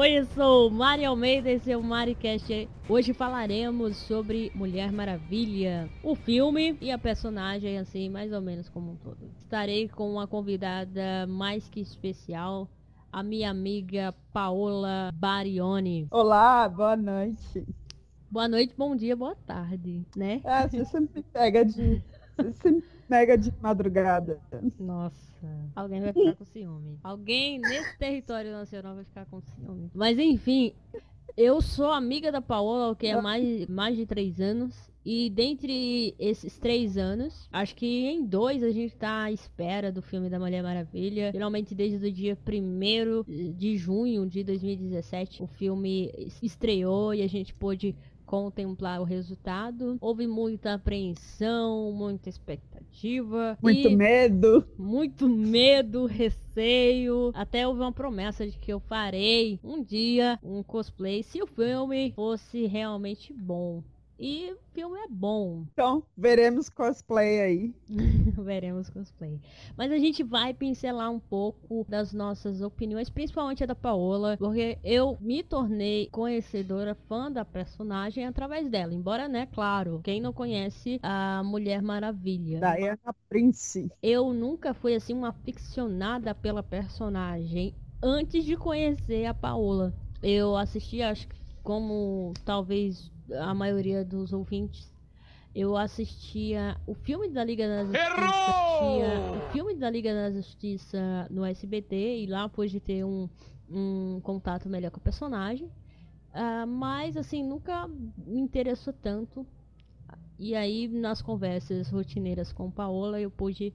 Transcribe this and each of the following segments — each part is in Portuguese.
Oi, eu sou Mari Almeida, esse é o MariCast. Hoje falaremos sobre Mulher Maravilha, o filme e a personagem, assim, mais ou menos como um todo. Estarei com uma convidada mais que especial, a minha amiga Paola Barioni. Olá, boa noite. Boa noite, bom dia, boa tarde, né? É, você sempre pega de. Você sempre pega de madrugada. Nossa, alguém vai ficar com ciúme. Alguém nesse território nacional vai ficar com ciúme. Mas enfim, eu sou amiga da Paola, que é mais, mais de três anos. E dentre esses três anos, acho que em dois a gente tá à espera do filme da Mulher Maravilha. Finalmente, desde o dia 1 de junho de 2017, o filme estreou e a gente pôde contemplar o resultado. Houve muita apreensão, muita expectativa. Muito medo. Muito medo, receio. Até houve uma promessa de que eu farei um dia um cosplay se o filme fosse realmente bom. E o filme é bom. Então, veremos cosplay aí. veremos cosplay. Mas a gente vai pincelar um pouco das nossas opiniões, principalmente a da Paola, porque eu me tornei conhecedora, fã da personagem através dela. Embora, né, claro, quem não conhece a Mulher Maravilha. Diana Prince. Eu nunca fui, assim, uma aficionada pela personagem antes de conhecer a Paola. Eu assisti, acho que como talvez a maioria dos ouvintes, eu assistia o filme da Liga da Justiça, o filme da Liga da Justiça no SBT e lá pude ter um, um contato melhor com o personagem. Uh, mas assim, nunca me interessou tanto. E aí, nas conversas rotineiras com Paola, eu pude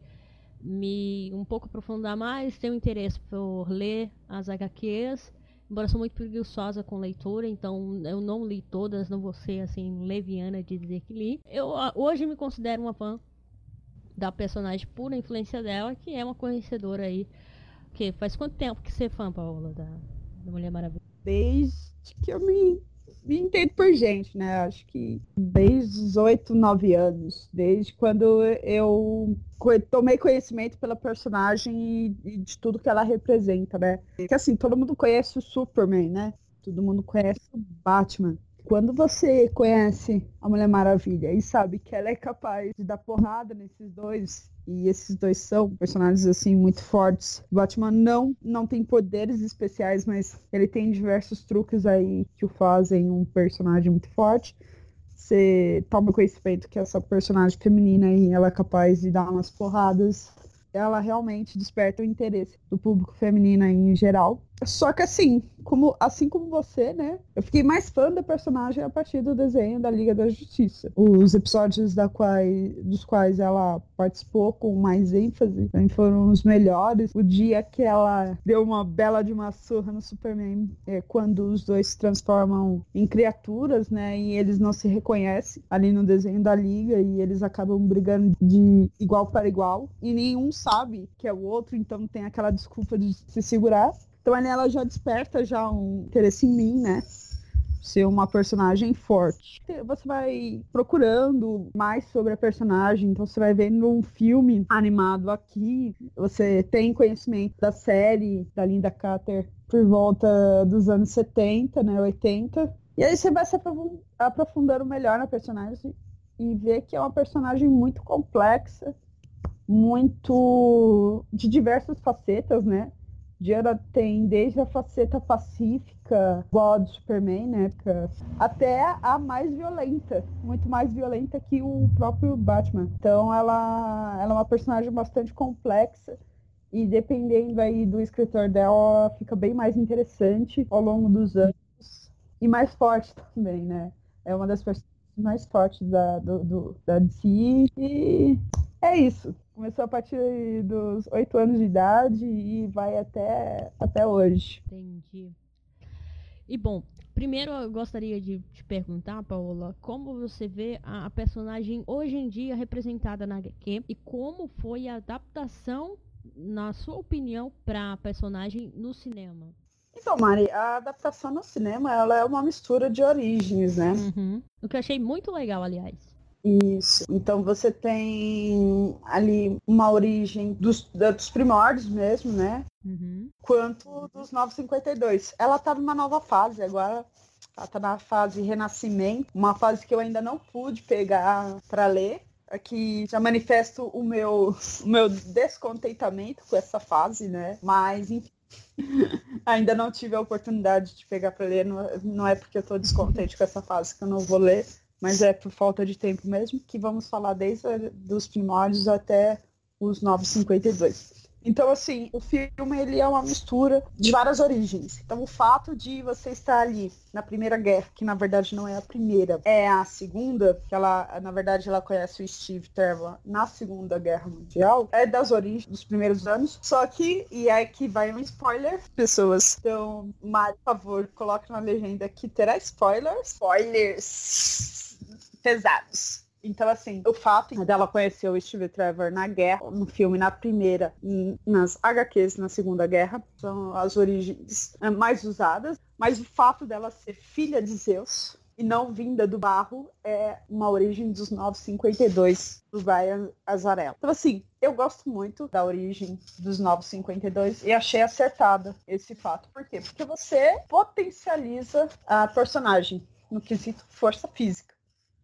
me um pouco aprofundar mais, ter um interesse por ler as HQs Embora sou muito preguiçosa com leitura, então eu não li todas, não vou ser assim leviana de dizer que li. Eu ah, hoje me considero uma fã da personagem por influência dela, que é uma conhecedora aí. Que faz quanto tempo que você é fã, Paola, da, da Mulher Maravilha? Desde que eu me me entendo por gente, né? Acho que desde os oito, nove anos, desde quando eu tomei conhecimento pela personagem e, de tudo que ela representa, né? Porque assim, todo mundo conhece o Superman, né? Todo mundo conhece o Batman. Quando você conhece a Mulher Maravilha e sabe que ela é capaz de dar porrada nesses dois e esses dois são personagens assim muito fortes. O Batman não não tem poderes especiais, mas ele tem diversos truques aí que o fazem um personagem muito forte. Você toma conhecimento que essa personagem feminina aí ela é capaz de dar umas porradas. Ela realmente desperta o interesse do público feminino em geral. Só que assim, como, assim como você, né? Eu fiquei mais fã da personagem a partir do desenho da Liga da Justiça. Os episódios da quais, dos quais ela participou com mais ênfase foram os melhores. O dia que ela deu uma bela de uma surra no Superman, é quando os dois se transformam em criaturas, né? E eles não se reconhecem ali no desenho da Liga e eles acabam brigando de igual para igual. E nenhum sabe que é o outro, então tem aquela desculpa de se segurar. Então ela já desperta já um interesse em mim, né? Ser uma personagem forte. Você vai procurando mais sobre a personagem, então você vai vendo um filme animado aqui, você tem conhecimento da série da Linda Carter por volta dos anos 70, né, 80. E aí você vai se aprofundando melhor na personagem e ver que é uma personagem muito complexa, muito de diversas facetas, né? Diana tem desde a faceta pacífica, igual do Superman, né? Até a mais violenta, muito mais violenta que o próprio Batman. Então ela, ela é uma personagem bastante complexa e dependendo aí do escritor dela, fica bem mais interessante ao longo dos anos e mais forte também, né? É uma das personagens mais fortes da, do, do da DC e é isso. Começou a partir dos oito anos de idade e vai até, até hoje. Entendi. E bom, primeiro eu gostaria de te perguntar, Paola, como você vê a, a personagem hoje em dia representada na HQ e como foi a adaptação, na sua opinião, para a personagem no cinema? Então, Mari, a adaptação no cinema ela é uma mistura de origens, né? Uhum. O que eu achei muito legal, aliás. Isso. Então você tem ali uma origem dos, dos primórdios mesmo, né? Uhum. Quanto dos 952. Ela tá numa nova fase agora. Ela tá na fase renascimento, uma fase que eu ainda não pude pegar para ler. Aqui já manifesto o meu, o meu descontentamento com essa fase, né? Mas, enfim, ainda não tive a oportunidade de pegar para ler. Não, não é porque eu estou descontente com essa fase que eu não vou ler, mas é por falta de tempo mesmo, que vamos falar desde os primórdios até os 952. Então, assim, o filme ele é uma mistura de várias origens. Então, o fato de você estar ali na Primeira Guerra, que na verdade não é a primeira, é a segunda, que ela, na verdade, ela conhece o Steve Trevor na Segunda Guerra Mundial, é das origens dos primeiros anos. Só que, e é que vai um spoiler, pessoas. Então, Mário, por favor, coloque na legenda que terá spoilers. Spoilers pesados. Então, assim, o fato dela conhecer o Steve Trevor na guerra, no filme, na primeira, nas HQs na Segunda Guerra, são as origens é, mais usadas, mas o fato dela ser filha de Zeus e não vinda do barro é uma origem dos 952 do Brian Azarello. Então, assim, eu gosto muito da origem dos 952 e achei acertada esse fato. Por quê? Porque você potencializa a personagem no quesito força física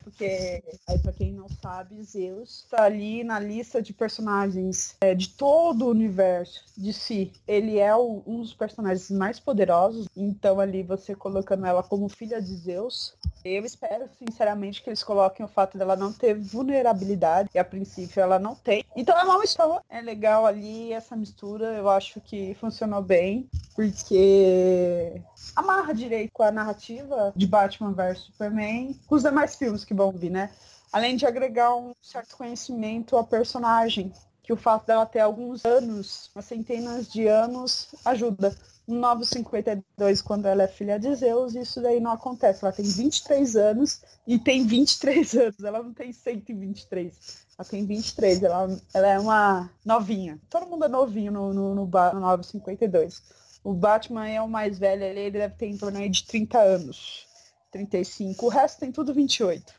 porque aí para quem não sabe, Zeus está ali na lista de personagens é, de todo o universo de si. Ele é o, um dos personagens mais poderosos, então ali você colocando ela como filha de Zeus, eu espero, sinceramente, que eles coloquem o fato dela não ter vulnerabilidade, e a princípio ela não tem. Então é uma mistura, é legal ali essa mistura, eu acho que funcionou bem, porque amarra direito com a narrativa de Batman vs Superman, com os demais filmes que vir, né? Além de agregar um certo conhecimento à personagem, que o fato dela ter alguns anos, umas centenas de anos, ajuda. No 952, quando ela é filha de Zeus, isso daí não acontece. Ela tem 23 anos e tem 23 anos. Ela não tem 123. Ela tem 23. Ela, ela é uma novinha. Todo mundo é novinho no, no, no, no 952. O Batman é o mais velho ele deve ter em torno de 30 anos. 35. O resto tem tudo 28.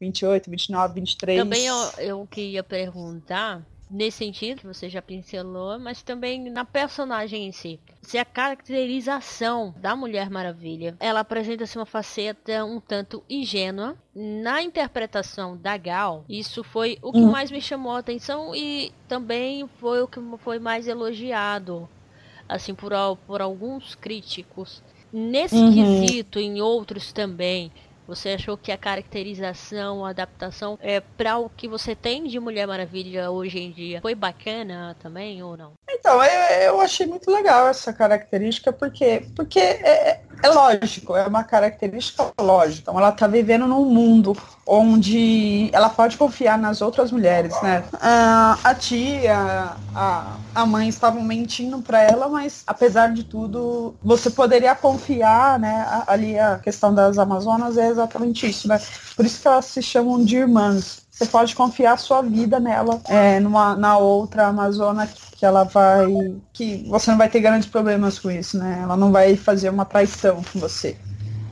28, 29, 23. Também eu, eu queria perguntar, nesse sentido que você já pincelou, mas também na personagem em si. Se a caracterização da Mulher Maravilha, ela apresenta-se uma faceta um tanto ingênua. Na interpretação da Gal, isso foi o que hum. mais me chamou a atenção e também foi o que foi mais elogiado, assim, por, por alguns críticos. Nesse uhum. quesito, em outros também, você achou que a caracterização, a adaptação é para o que você tem de Mulher Maravilha hoje em dia foi bacana também ou não? Então, eu, eu achei muito legal essa característica porque porque é, é, lógico, é uma característica lógica. Então, ela está vivendo num mundo onde ela pode confiar nas outras mulheres, né? Ah, a tia, a, a mãe estavam mentindo para ela, mas apesar de tudo, você poderia confiar, né? Ali a questão das Amazonas é exatamente isso, né? Por isso que elas se chamam de irmãs. Você pode confiar a sua vida nela, é, numa, na outra Amazona que ela vai. que você não vai ter grandes problemas com isso, né? Ela não vai fazer uma traição com você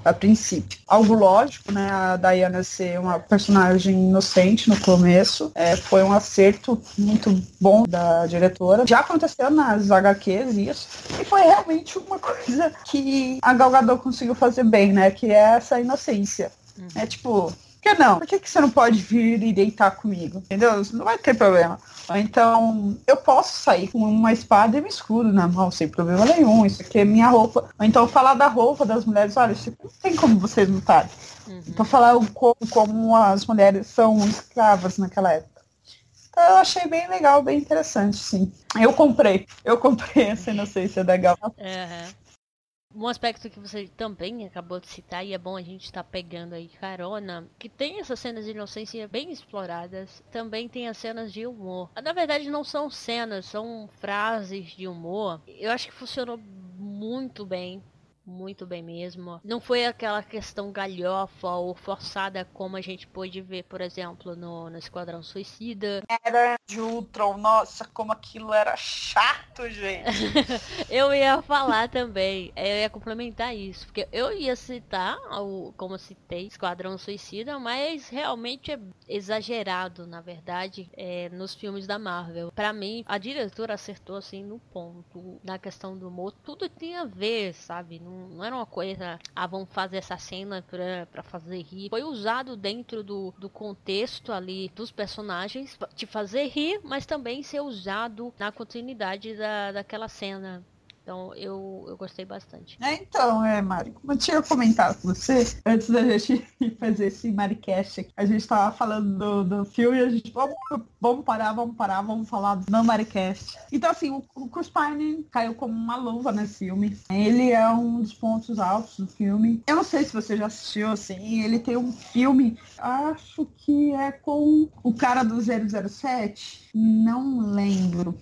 a princípio. Algo lógico, né? A Diana ser uma personagem inocente no começo. É, foi um acerto muito bom da diretora. Já aconteceu nas HQs isso. E foi realmente uma coisa que a Gal Gadot conseguiu fazer bem, né? Que é essa inocência. Uhum. É tipo, que não? Por que, que você não pode vir e deitar comigo? Entendeu? Não vai ter problema. Então, eu posso sair com uma espada e um escudo na mão, sem problema nenhum. Isso aqui é minha roupa. Ou então falar da roupa das mulheres, olha, isso não tem como vocês lutarem. Uhum. Então falar como, como as mulheres são escravas naquela época. Então, eu achei bem legal, bem interessante, sim. Eu comprei. Eu comprei essa inocência da Gal. Uhum. Um aspecto que você também acabou de citar, e é bom a gente estar tá pegando aí carona, que tem essas cenas de inocência bem exploradas, também tem as cenas de humor. Na verdade, não são cenas, são frases de humor. Eu acho que funcionou muito bem muito bem mesmo. Não foi aquela questão galhofa ou forçada como a gente pôde ver, por exemplo, no, no Esquadrão Suicida. Era de Ultron, nossa, como aquilo era chato, gente. eu ia falar também, eu ia complementar isso, porque eu ia citar, o, como citei, Esquadrão Suicida, mas realmente é exagerado, na verdade, é, nos filmes da Marvel. Para mim, a diretora acertou assim no ponto, na questão do humor, tudo tinha a ver, sabe? Não, não era uma coisa, ah, vamos fazer essa cena pra, pra fazer rir. Foi usado dentro do, do contexto ali dos personagens, te fazer rir, mas também ser usado na continuidade da, daquela cena. Então eu, eu gostei bastante. É, então, é, Mari, como eu tinha comentado com você, antes da gente fazer esse Maricast aqui, a gente tava falando do, do filme a gente, vamos, vamos parar, vamos parar, vamos falar do Maricast. Então, assim, o, o Chris Pine caiu como uma luva nesse filme. Ele é um dos pontos altos do filme. Eu não sei se você já assistiu, assim, ele tem um filme, acho que é com o cara do 007, não lembro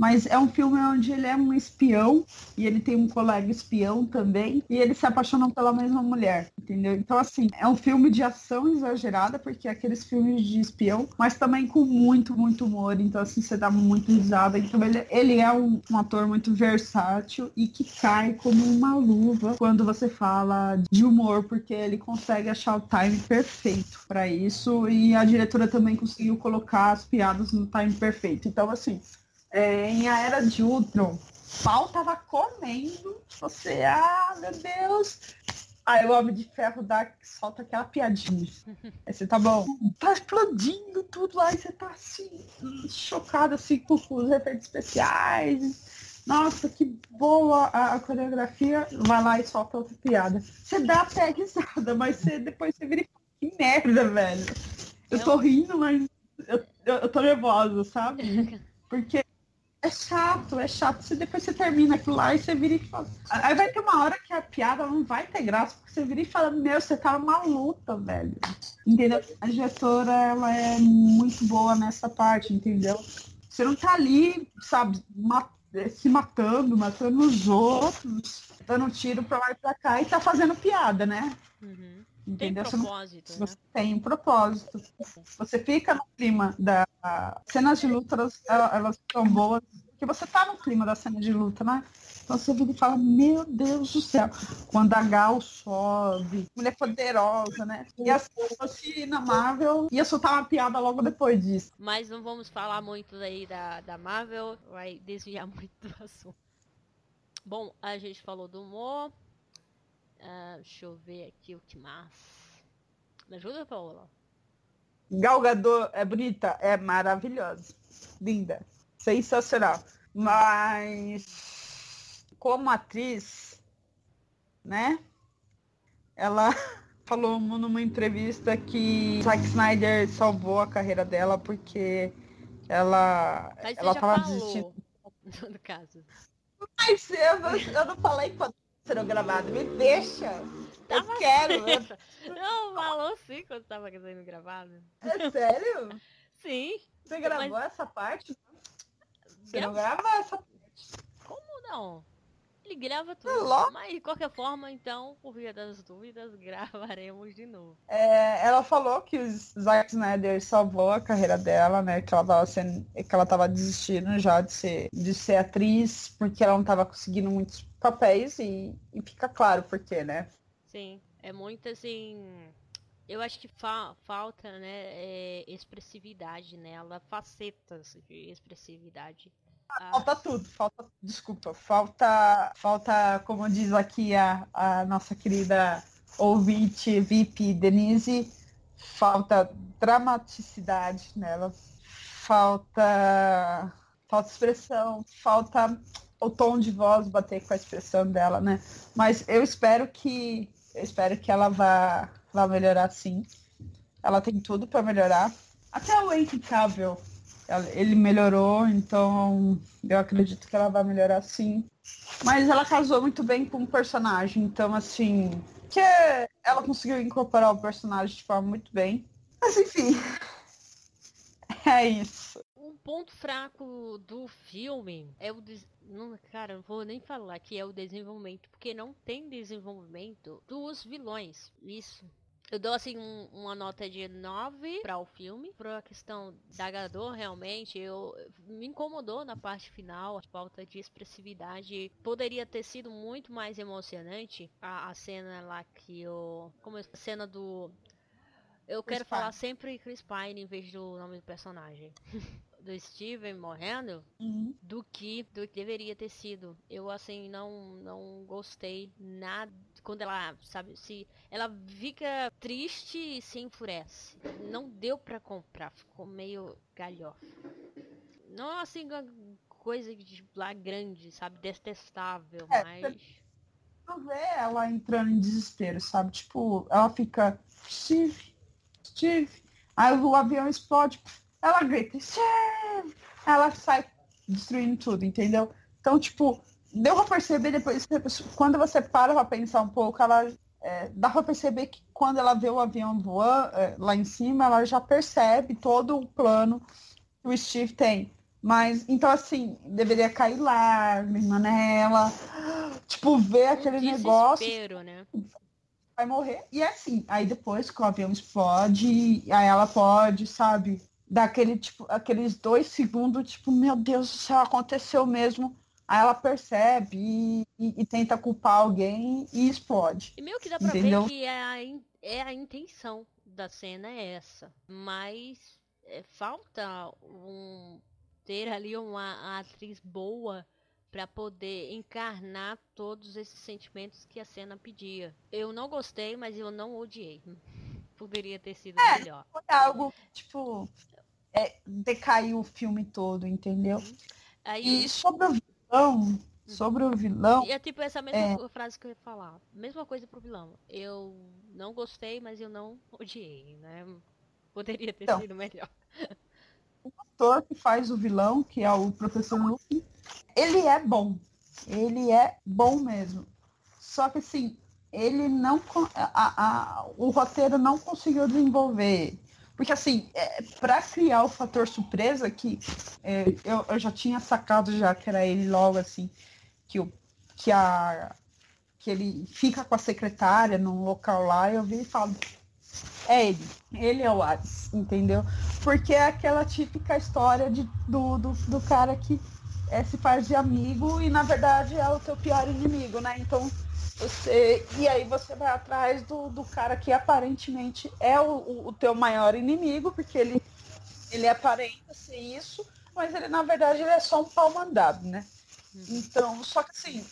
mas é um filme onde ele é um espião e ele tem um colega espião também e eles se apaixonam pela mesma mulher, entendeu? Então, assim, é um filme de ação exagerada, porque é aqueles filmes de espião, mas também com muito, muito humor. Então, assim, você dá muito risada. Então, ele, ele é um, um ator muito versátil e que cai como uma luva quando você fala de humor, porque ele consegue achar o time perfeito para isso e a diretora também conseguiu colocar as piadas no time perfeito. Então, assim, é, em A Era de Ultron, pau tava comendo. Você, ah, meu Deus. Aí o Homem de Ferro dá, solta aquela piadinha. Aí você tá bom, tá explodindo tudo lá e você tá assim, chocado assim com os efeitos especiais. Nossa, que boa a, a, coreografia. Vai lá e solta outra piada. Você dá até risada, mas você, depois você vira que merda, velho. Eu tô rindo, mas eu, eu, eu tô nervosa, sabe? Porque é chato, é chato. Você depois você termina aquilo lá e você vira e fala. Aí vai ter uma hora que a piada não vai ter graça, porque você vira e fala, meu, você tá numa luta, velho. Entendeu? A diretora, ela é muito boa nessa parte, entendeu? Você não tá ali, sabe, se matando, matando os outros, dando tiro pra lá e pra cá e tá fazendo piada, né? Uhum. Entendeu? Tem propósito, você, né? tem um propósito. Você fica no clima da cenas de luta, elas, elas são boas, porque você tá no clima da cena de luta, né? Então você vira e fala, meu Deus do céu, quando a Gal sobe, mulher poderosa, né? E assim, se fosse na Marvel, ia soltar uma piada logo depois disso. Mas não vamos falar muito aí da, da Marvel, vai desviar muito do assunto. Bom, a gente falou do humor, Uh, deixa eu ver aqui o que mais. Me ajuda, Paola? Galgador é bonita? É maravilhosa. Linda. Sensacional. Mas como atriz, né? Ela falou numa entrevista que Zack Snyder salvou a carreira dela porque ela Mas ela tava falou, desistindo. No caso. Mas eu, eu não falei quando serão gravados. Me deixa. Eu quero. Eu... Não, falou sim quando tava sendo gravado. É sério? Sim. Você gravou Mas... essa parte? Você não gravou essa parte. Como não? Ele grava tudo. Mas de qualquer forma, então, por via das dúvidas, gravaremos de novo. É, ela falou que o Zack Snyder salvou a carreira dela, né? Que ela tava sendo, que ela tava desistindo já de ser, de ser atriz, porque ela não tava conseguindo muitos papéis e, e fica claro por quê, né? Sim, é muito assim. Eu acho que fa falta, né, é, expressividade nela, facetas de expressividade. Ah, falta tudo, falta, desculpa, falta, falta, como diz aqui a, a nossa querida ouvinte VIP Denise, falta dramaticidade nela, falta, falta expressão, falta o tom de voz bater com a expressão dela, né? Mas eu espero que eu espero que ela vá, vá melhorar sim. Ela tem tudo para melhorar. Até o Henry Cavill, ele melhorou, então eu acredito que ela vai melhorar sim. Mas ela casou muito bem com o personagem, então assim, que ela conseguiu incorporar o personagem de forma muito bem. Mas enfim, é isso. Ponto fraco do filme é o des... não, cara, não vou nem falar que é o desenvolvimento, porque não tem desenvolvimento dos vilões. Isso Eu dou assim um, uma nota de 9 para o filme. Pra questão da Gador, realmente, eu me incomodou na parte final, a falta de expressividade. Poderia ter sido muito mais emocionante a, a cena lá que o. Como é a cena do. Eu Chris quero Pine. falar sempre Chris Pine em vez do nome do personagem. do Steven morrendo uhum. do que do que deveria ter sido. Eu assim não não gostei nada quando ela, sabe, se ela fica triste e se enfurece. Não deu para comprar, ficou meio galhofa. Não assim coisa de lá grande, sabe, detestável, é, mas não vê ela entrando em desespero, sabe? Tipo, ela fica Steve, Steve, aí o avião explode, ela grita, Steve! Ela sai destruindo tudo, entendeu? Então, tipo, deu pra perceber depois, quando você para pra pensar um pouco, ela é, dá pra perceber que quando ela vê o avião voando é, lá em cima, ela já percebe todo o plano que o Steve tem. Mas, então, assim, deveria cair lágrima nela, tipo, ver aquele negócio. Né? Vai morrer. E é assim, aí depois que o avião explode, aí ela pode, sabe, daquele tipo, aqueles dois segundos, tipo, meu Deus do céu, aconteceu mesmo. Aí ela percebe e, e, e tenta culpar alguém e explode. E meio que dá pra entendeu? ver que é a, é a intenção da cena é essa. Mas é, falta um, ter ali uma atriz boa para poder encarnar todos esses sentimentos que a cena pedia. Eu não gostei, mas eu não odiei. Poderia ter sido é, melhor. Foi algo, tipo, é, decaiu o filme todo, entendeu? Uhum. Aí... E sobre o vilão, uhum. sobre o vilão. E é tipo essa mesma é... frase que eu ia falar. Mesma coisa pro vilão. Eu não gostei, mas eu não odiei, né? Poderia ter então, sido melhor. O ator que faz o vilão, que é o professor Luffy, ele é bom. Ele é bom mesmo. Só que assim, ele não. A, a, o roteiro não conseguiu desenvolver porque, assim, é, para criar o fator surpresa, que é, eu, eu, já tinha sacado já que era ele logo, assim, que, que, a, que ele fica com a secretária num local lá, eu vi e falo, é ele, ele é o Hades, entendeu? Porque é aquela típica história de, do, do, do cara que é, se faz de amigo e, na verdade, é o teu pior inimigo, né? Então, você, e aí você vai atrás do, do cara que aparentemente é o, o teu maior inimigo, porque ele, ele aparenta ser isso, mas ele na verdade ele é só um pau mandado, né? Uhum. Então, só que assim,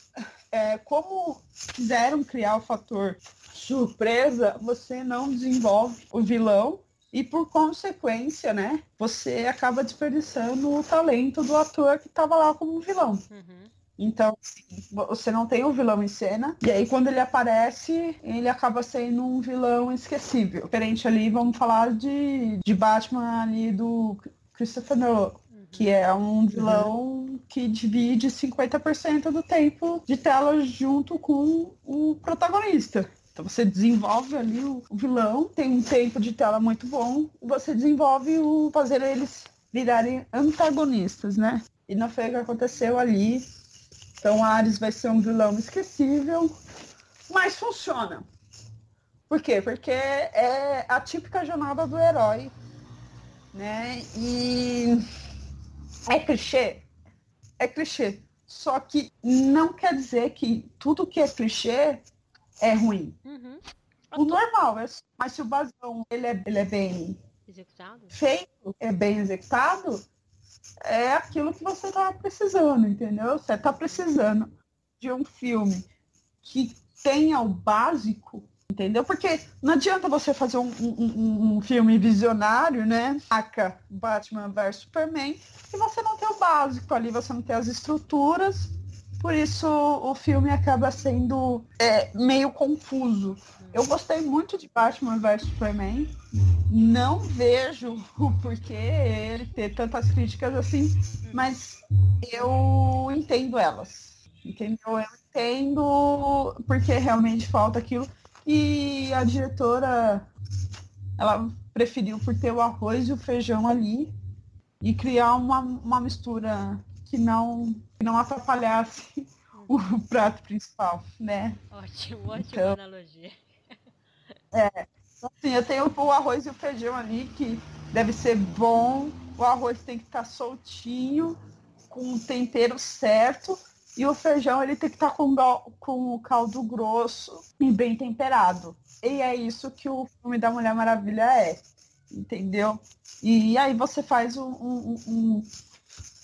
é, como quiseram criar o fator surpresa, você não desenvolve o vilão e por consequência, né, você acaba desperdiçando o talento do ator que estava lá como vilão. Uhum. Então, assim, você não tem um vilão em cena, e aí quando ele aparece, ele acaba sendo um vilão esquecível. Diferente ali, vamos falar de, de Batman ali do Christopher Nolan que é um vilão que divide 50% do tempo de tela junto com o protagonista. Então você desenvolve ali o, vilão, tem um tempo de tela muito bom, você desenvolve o fazer eles virarem antagonistas, né? E não foi o que aconteceu ali. Então Ares vai ser um vilão esquecível, mas funciona. Por quê? Porque é a típica jornada do herói, né? E é clichê? É clichê. Só que não quer dizer que tudo que é clichê é ruim. Uhum. O normal, é, mas se o basão ele é, ele é bem executado? feito, é bem executado, é aquilo que você tá precisando, entendeu? Você tá precisando de um filme que tenha o básico, entendeu? Porque não adianta você fazer um, um, um filme visionário, né? Aca Batman vs Superman, e você não tem o básico ali, você não tem as estruturas, por isso o filme acaba sendo é, meio confuso. Eu gostei muito de Batman vs Superman. Não vejo o porquê ele ter tantas críticas assim, mas eu entendo elas. Entendeu? Eu entendo porque realmente falta aquilo. E a diretora, ela preferiu por ter o arroz e o feijão ali e criar uma, uma mistura que não, que não atrapalhasse o prato principal, né? Ótimo, ótima então, analogia. É, Sim, eu tenho o arroz e o feijão ali que deve ser bom. O arroz tem que estar tá soltinho, com o tempero certo. E o feijão ele tem que estar tá com, com o caldo grosso e bem temperado. E é isso que o filme da Mulher Maravilha é. Entendeu? E aí você faz um, um, um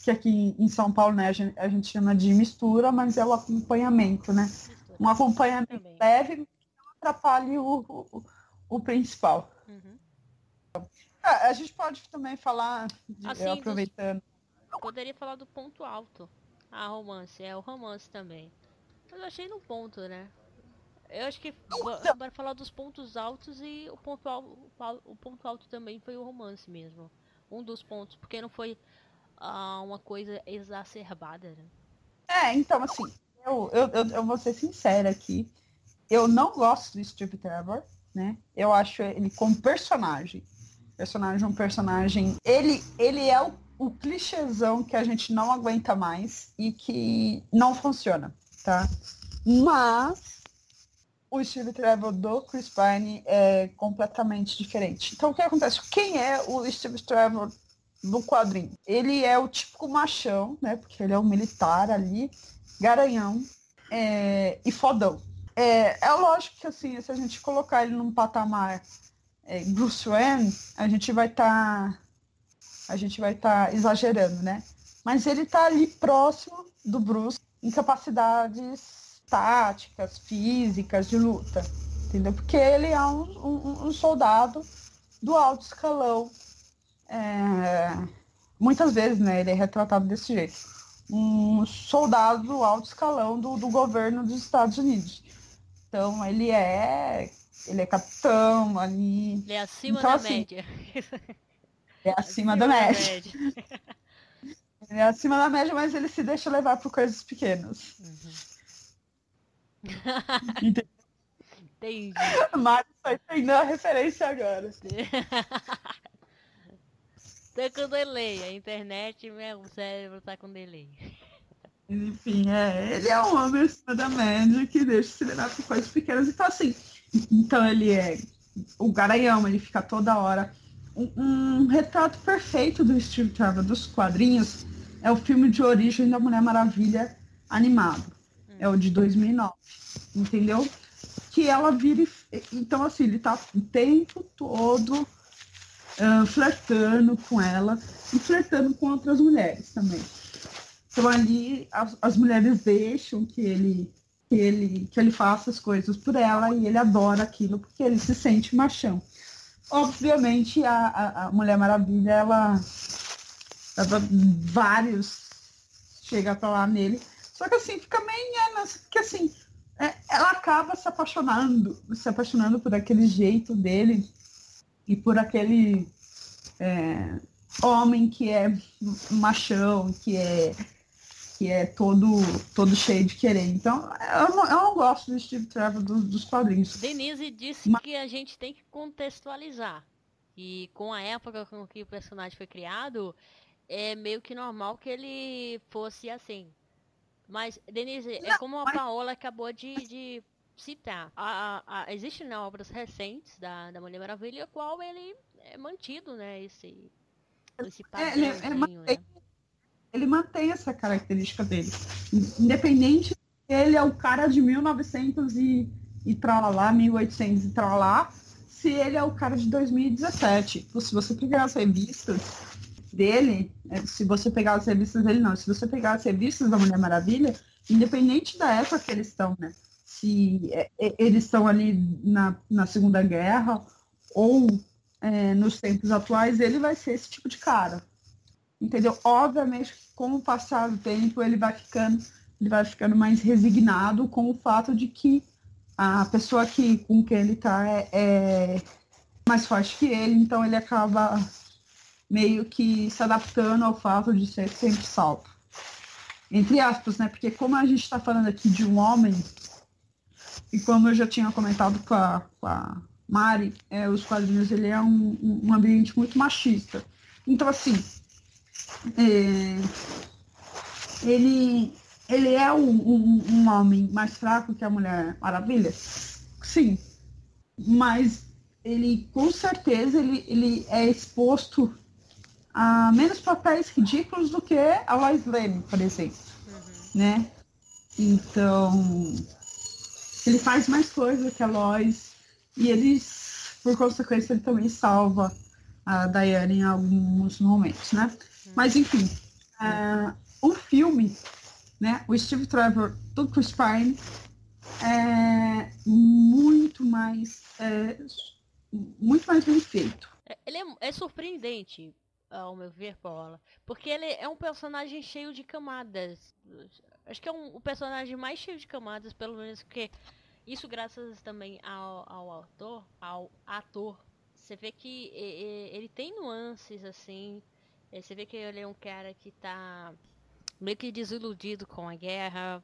que aqui em São Paulo né, a, gente, a gente chama de mistura, mas é o acompanhamento, né? Um acompanhamento leve atrapalhe o, o, o principal. Uhum. Ah, a gente pode também falar, de, assim, aproveitando. Dos... Poderia falar do ponto alto. Ah, romance, é o romance também. Mas eu achei no ponto, né? Eu acho que bora falar dos pontos altos e o ponto, alto, o ponto alto também foi o romance mesmo. Um dos pontos, porque não foi uh, uma coisa exacerbada, né? É, então assim, eu, eu, eu, eu vou ser sincera aqui. Eu não gosto do Steve Trevor, né? Eu acho ele como personagem. Personagem, um personagem. Ele, ele é o, o clichêzão que a gente não aguenta mais e que não funciona, tá? Mas o Steve Trevor do Chris Pine é completamente diferente. Então o que acontece? Quem é o Steve Trevor do quadrinho? Ele é o típico machão, né? Porque ele é um militar ali, garanhão é, e fodão. É, é lógico que assim, se a gente colocar ele num patamar é, Bruce Wayne, a gente vai estar tá, a gente vai estar tá exagerando, né? Mas ele está ali próximo do Bruce em capacidades táticas, físicas, de luta, entendeu? Porque ele é um, um, um soldado do alto escalão. É, muitas vezes, né, ele é retratado desse jeito. Um soldado do alto escalão do, do governo dos Estados Unidos. Então, ele é ele é capitão ali. Ele é acima então, da assim, média. É acima, acima da, da média. média. ele é acima da média, mas ele se deixa levar por coisas pequenas. Uhum. Entendi. Mário só entendeu a referência agora. Tô com delay, a internet, meu cérebro tá com delay. Enfim, é, ele é um homem acima da média que deixa se levar por coisas pequenas. Então, assim, então ele é o garanhão, ele fica toda hora. Um, um retrato perfeito do Steve Trevor dos quadrinhos é o filme de origem da Mulher Maravilha animado é o de 2009, entendeu? Que ela vira. Então, assim, ele tá o tempo todo uh, flertando com ela e flertando com outras mulheres também. Então, ali, as, as mulheres deixam que ele, que, ele, que ele faça as coisas por ela e ele adora aquilo porque ele se sente machão. Obviamente, a, a, a Mulher Maravilha, ela, ela vários chega pra lá nele só que assim, fica meio que assim, é, ela acaba se apaixonando, se apaixonando por aquele jeito dele e por aquele é, homem que é machão, que é que é todo todo cheio de querer. Então, eu não, eu não gosto do Steve Trevor dos, dos quadrinhos. Denise disse Mas... que a gente tem que contextualizar. E com a época com que o personagem foi criado, é meio que normal que ele fosse assim. Mas, Denise, é não, é como a mas... Paola acabou de, de citar. A, a, a, Existem né, obras recentes da, da Mulher Maravilha, qual ele é mantido, né? Esse, esse é, ele, ele, mantém, né? Ele mantém essa característica dele. Independente ele é o cara de 1900 e, e lá 1800 e lá se ele é o cara de 2017. Se você pegar as revistas, dele, é, se você pegar as revistas dele, não, se você pegar as revistas da Mulher Maravilha, independente da época que eles estão, né? Se é, é, eles estão ali na, na Segunda Guerra ou é, nos tempos atuais, ele vai ser esse tipo de cara. Entendeu? Obviamente, com o passar do tempo, ele vai ficando, ele vai ficando mais resignado com o fato de que a pessoa que, com quem ele está é, é mais forte que ele, então ele acaba meio que se adaptando ao fato de ser sempre salvo. Entre aspas, né? Porque como a gente está falando aqui de um homem, e como eu já tinha comentado com a, com a Mari, é, os quadrinhos ele é um, um ambiente muito machista. Então, assim, é, ele, ele é um, um, um, homem mais fraco que a Mulher Maravilha? Sim. Mas ele com certeza ele, ele é exposto a menos papéis ridículos do que a Lois Lane, por exemplo, uhum. né? Então, ele faz mais coisa que a Lois e ele, por consequência, ele também salva a Diana em alguns momentos, né? Mas, enfim, uh, o filme, né? O Steve Trevor do Chris Pine é muito mais é, muito mais bem feito. É, ele é, é, surpreendente, ao meu ver, Paula, porque ele é um personagem cheio de camadas. Acho que é um, o personagem mais cheio de camadas, pelo menos porque isso graças também ao, ao autor, ao ator. Você vê que ele tem nuances assim. É, você vê que ele é um cara que tá meio que desiludido com a guerra,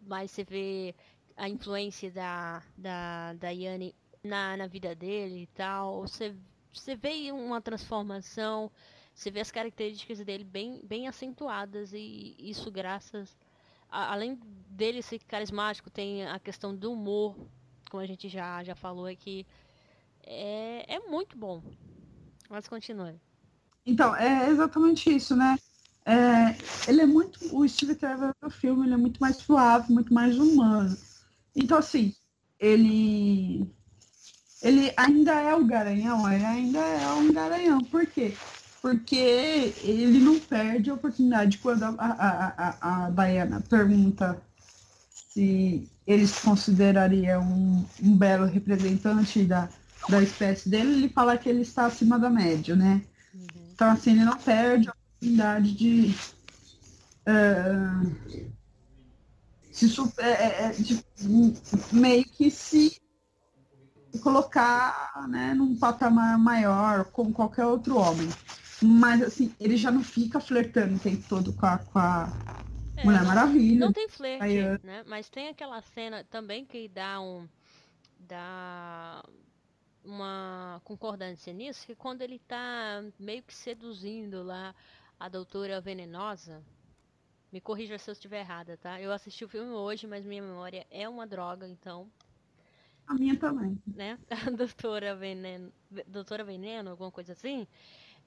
mas você vê a influência da, da, da Yanni na, na vida dele e tal. Você, você vê uma transformação, você vê as características dele bem, bem acentuadas e isso graças. A, além dele ser carismático, tem a questão do humor, como a gente já, já falou aqui. É, é muito bom. Mas continue. Então, é exatamente isso, né? É, ele é muito. O Steve Trevor do filme ele é muito mais suave, muito mais humano. Então, assim, ele ele ainda é o garanhão, ele ainda é um garanhão. Por quê? Porque ele não perde a oportunidade quando a, a, a, a Diana pergunta se eles considerariam um, um belo representante da, da espécie dele, ele fala que ele está acima da média, né? Uhum. Então, assim, ele não perde a oportunidade de, uh, se, uh, de meio que se colocar né, num patamar maior com qualquer outro homem. Mas assim, ele já não fica flertando o tempo todo com a, com a é, Mulher Maravilha. Não tem flerte, né? Mas tem aquela cena também que dá um. dá uma concordância nisso, que quando ele tá meio que seduzindo lá a doutora venenosa. Me corrija se eu estiver errada, tá? Eu assisti o filme hoje, mas minha memória é uma droga, então a minha também. Né? A doutora Veneno, doutora Veneno, alguma coisa assim.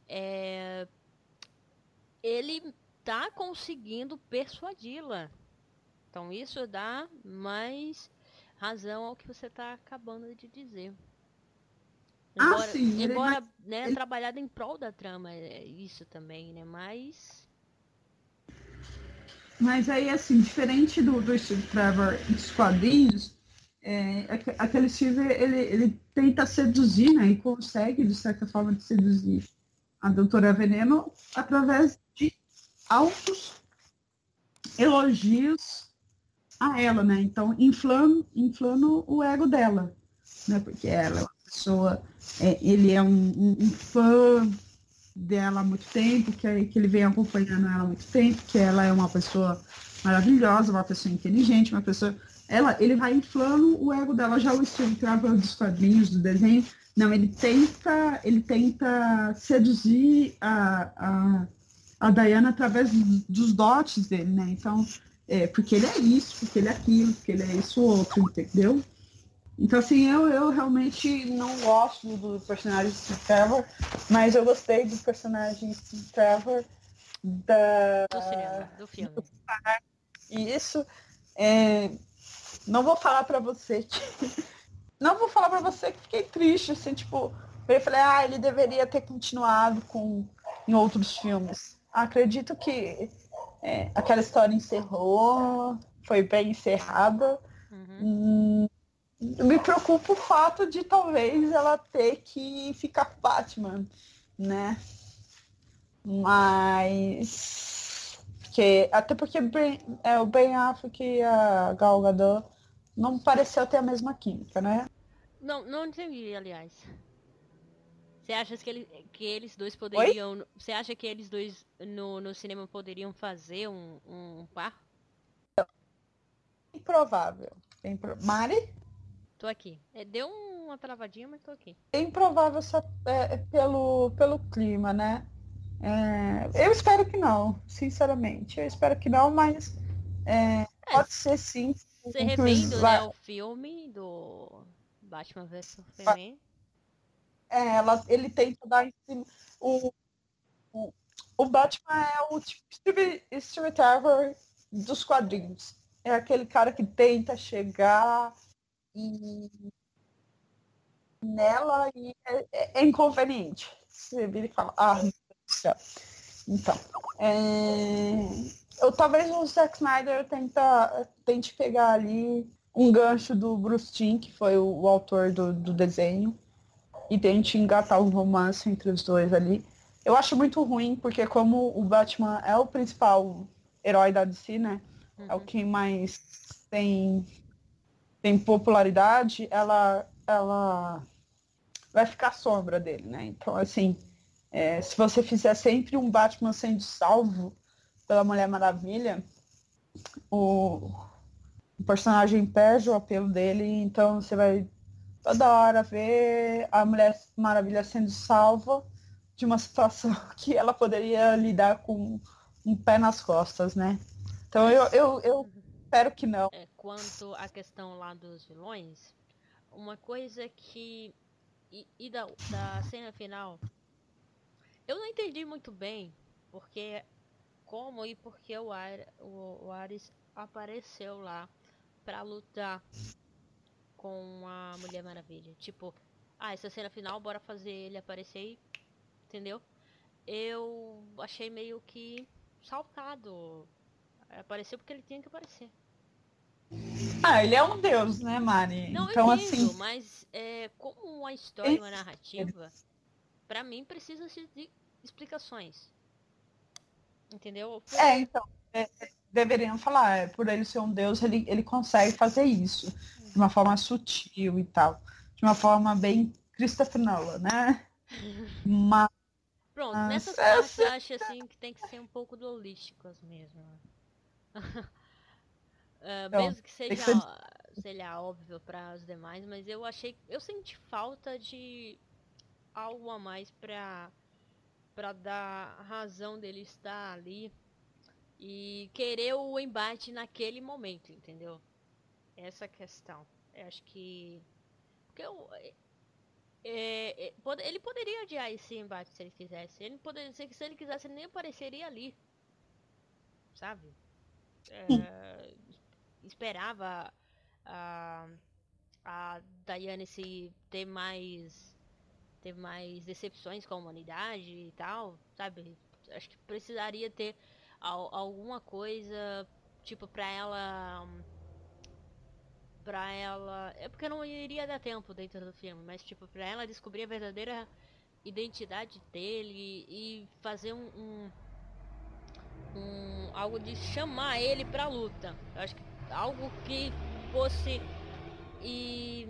É... Ele tá conseguindo persuadi-la. Então isso dá mais razão ao que você está acabando de dizer. Ah, embora, ah, sim, embora ele... né, ele... trabalhado em prol da trama, é isso também, né? Mas. Mas aí, assim, diferente do, do Steve Trevor dos quadrinhos, é, aquele Silver, ele, ele tenta seduzir, né, e consegue, de certa forma, de seduzir a doutora Veneno através de altos elogios a ela, né, então inflando, inflando o ego dela, né, porque ela é pessoa, é, ele é um, um, um, fã dela há muito tempo, que, que ele vem acompanhando ela há muito tempo, que ela é uma pessoa maravilhosa, uma pessoa inteligente, uma pessoa ela, ele vai inflando o ego dela. Já o Steve Trevor dos quadrinhos, do desenho, não, ele tenta, ele tenta seduzir a, a, a Diana através dos dotes dele, né? Então, é, porque ele é isso, porque ele é aquilo, porque ele é isso outro, entendeu? Então, assim, eu, eu realmente não gosto do personagem Steve Trevor, mas eu gostei do personagem Steve Trevor da... Do cinema, do filme. Isso. É, não vou falar para você que. Não vou falar para você que fiquei triste, assim, tipo, eu falei, ah, ele deveria ter continuado com em outros filmes. Acredito que é, aquela história encerrou, foi bem encerrada. Uhum. Hum, me preocupa o fato de talvez ela ter que ficar Batman, né? Mas porque até porque é, o Ben Affleck e a Gal Gadot não pareceu ter a mesma química, né? Não, não entendi, aliás. Você acha que, ele, que eles dois poderiam. Oi? Você acha que eles dois no, no cinema poderiam fazer um, um par? Improvável. Impro... Mari? Tô aqui. É, deu uma travadinha, mas tô aqui. É improvável só, é, é pelo, pelo clima, né? É, eu espero que não, sinceramente. Eu espero que não, mas é, é. pode ser sim. Você revendo né, o filme do Batman vs Superman? É, ela, ele tenta dar em cima. O, o, o Batman é o tipo Steve, Steve Trevor dos quadrinhos. É aquele cara que tenta chegar e nela e é, é, é inconveniente. Você vira e fala, ah, meu Deus do céu. Então, é... eu talvez o Zack Snyder tenta, tente pegar ali um gancho do Bruce Timm, que foi o, o autor do, do, desenho, e tente engatar um romance entre os dois ali. Eu acho muito ruim, porque como o Batman é o principal herói da DC, né? Uhum. É o uhum. que mais tem, tem popularidade, ela, ela vai ficar sombra dele, né? Então, assim, é, se você fizer sempre um Batman sendo salvo pela Mulher Maravilha, o, o personagem perde o apelo dele, então você vai toda hora ver a Mulher Maravilha sendo salva de uma situação que ela poderia lidar com um pé nas costas, né? Então eu, eu, eu espero que não. É, quanto à questão lá dos vilões, uma coisa que e, e da, da cena final, eu não entendi muito bem porque como e porque o, Ar, o, o Ares apareceu lá para lutar com a Mulher Maravilha. Tipo, ah, essa cena final, bora fazer ele aparecer aí, entendeu? Eu achei meio que saltado. Apareceu porque ele tinha que aparecer. Ah, ele é um deus, né, Mari? Não, então, eu entendo, assim... mas é, como uma história, uma narrativa, para mim precisa de explicações. Entendeu? É, então, é, deveriam falar, é, por ele ser um deus, ele, ele consegue fazer isso de uma forma sutil e tal. De uma forma bem Christopher Nolan, né? Mas... Pronto, nessas partes eu acho assim que tem que ser um pouco holísticas mesmo. Uh, então, mesmo que seja, que seja óbvio para os demais, mas eu achei, eu senti falta de algo a mais para para dar razão dele estar ali e querer o embate naquele momento, entendeu? Essa questão. Eu acho que porque eu, é, é, ele poderia adiar esse embate se ele quisesse. Ele poderia, se, se ele quisesse, ele nem apareceria ali. Sabe? É, esperava a, a Diane se ter mais ter mais decepções com a humanidade e tal, sabe? Acho que precisaria ter al alguma coisa tipo para ela para ela é porque não iria dar tempo dentro do filme, mas tipo para ela descobrir a verdadeira identidade dele e fazer um, um, um algo de chamar ele para luta. Eu acho que algo que fosse e,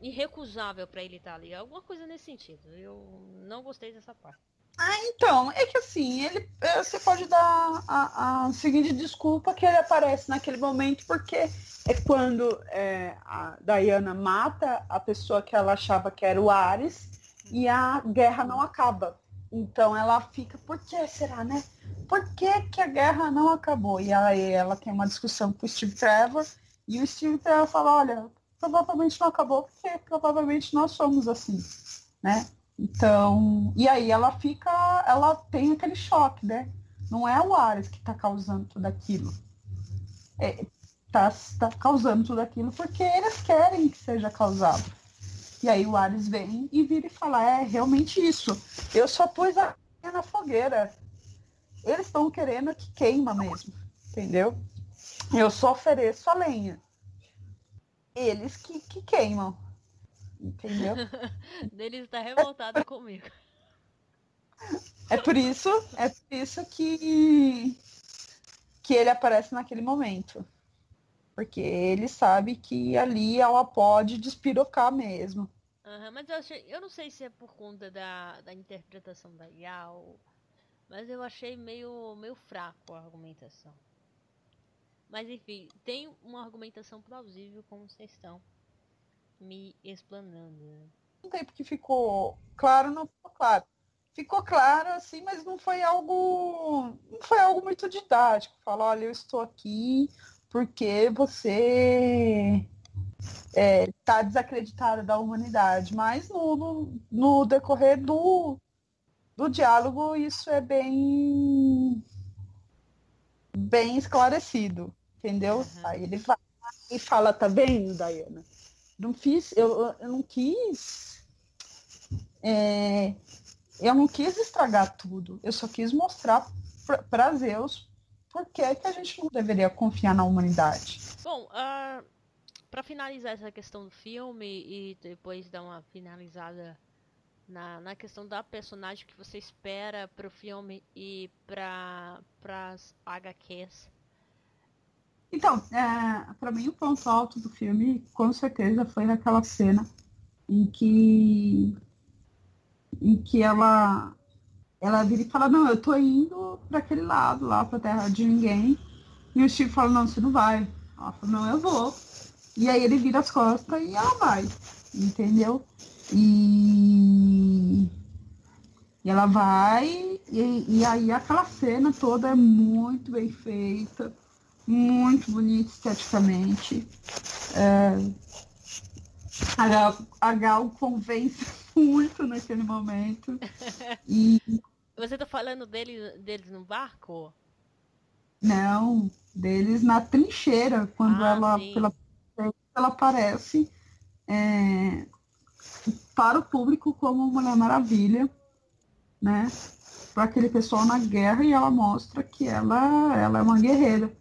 irrecusável para ele estar tá ali. Alguma coisa nesse sentido. Eu não gostei dessa parte. Ah, então, é que assim, ele, é, você pode dar a, a seguinte desculpa que ele aparece naquele momento, porque é quando é, a Diana mata a pessoa que ela achava que era o Ares e a guerra não acaba. Então ela fica, por que será, né? por que, que a guerra não acabou? E aí ela tem uma discussão com o Steve Trevor, e o Steve Trevor fala, olha, provavelmente não acabou, porque provavelmente nós somos assim, né? Então, e aí ela fica, ela tem aquele choque, né? Não é o Ares que está causando tudo aquilo. É, tá, tá causando tudo aquilo porque eles querem que seja causado. E aí o Ares vem e vira e fala, é realmente isso. Eu só pus a na fogueira eles estão querendo que queima mesmo, entendeu? Eu só ofereço a lenha. Eles que, que queimam. Entendeu? Deles está revoltado é, comigo. É por isso, é por isso que que ele aparece naquele momento. Porque ele sabe que ali ela pode despirocar mesmo. Uhum, mas eu, achei, eu não sei se é por conta da, da interpretação da Yao mas eu achei meio, meio fraco a argumentação. Mas enfim, tem uma argumentação plausível como vocês estão me explanando. Não tem porque ficou claro, não ficou claro. Ficou claro, assim, mas não foi algo. Não foi algo muito didático. Falar, olha, eu estou aqui porque você está é, tá desacreditada da humanidade, mas no, no, no, decorrer do, do diálogo isso é bem bem esclarecido, entendeu? Uhum. Aí ele vai e fala, tá bem, Diana? Não fiz, eu, eu não quis. É, eu não quis estragar tudo. Eu só quis mostrar para Zeus por que, que a gente não deveria confiar na humanidade. Bom, uh, para finalizar essa questão do filme e depois dar uma finalizada na, na questão da personagem que você espera pro filme e para as HQs. Então, é, para mim o ponto alto do filme, com certeza, foi aquela cena em que em que ela ela vira e fala, não, eu tô indo para aquele lado, lá pra terra de ninguém. E o Chico fala, não, você não vai. Ela fala, não, eu vou. E aí ele vira as costas e ela vai. Entendeu? E, e ela vai, e, e aí aquela cena toda é muito bem feita, muito bonita esteticamente. É, a, Gal, a Gal convence muito naquele momento. E... Você tá falando deles, deles no barco? Não, deles na trincheira, quando ah, ela, pela, ela aparece. É, para o público como Mulher Maravilha, né? Para aquele pessoal na guerra e ela mostra que ela, ela é uma guerreira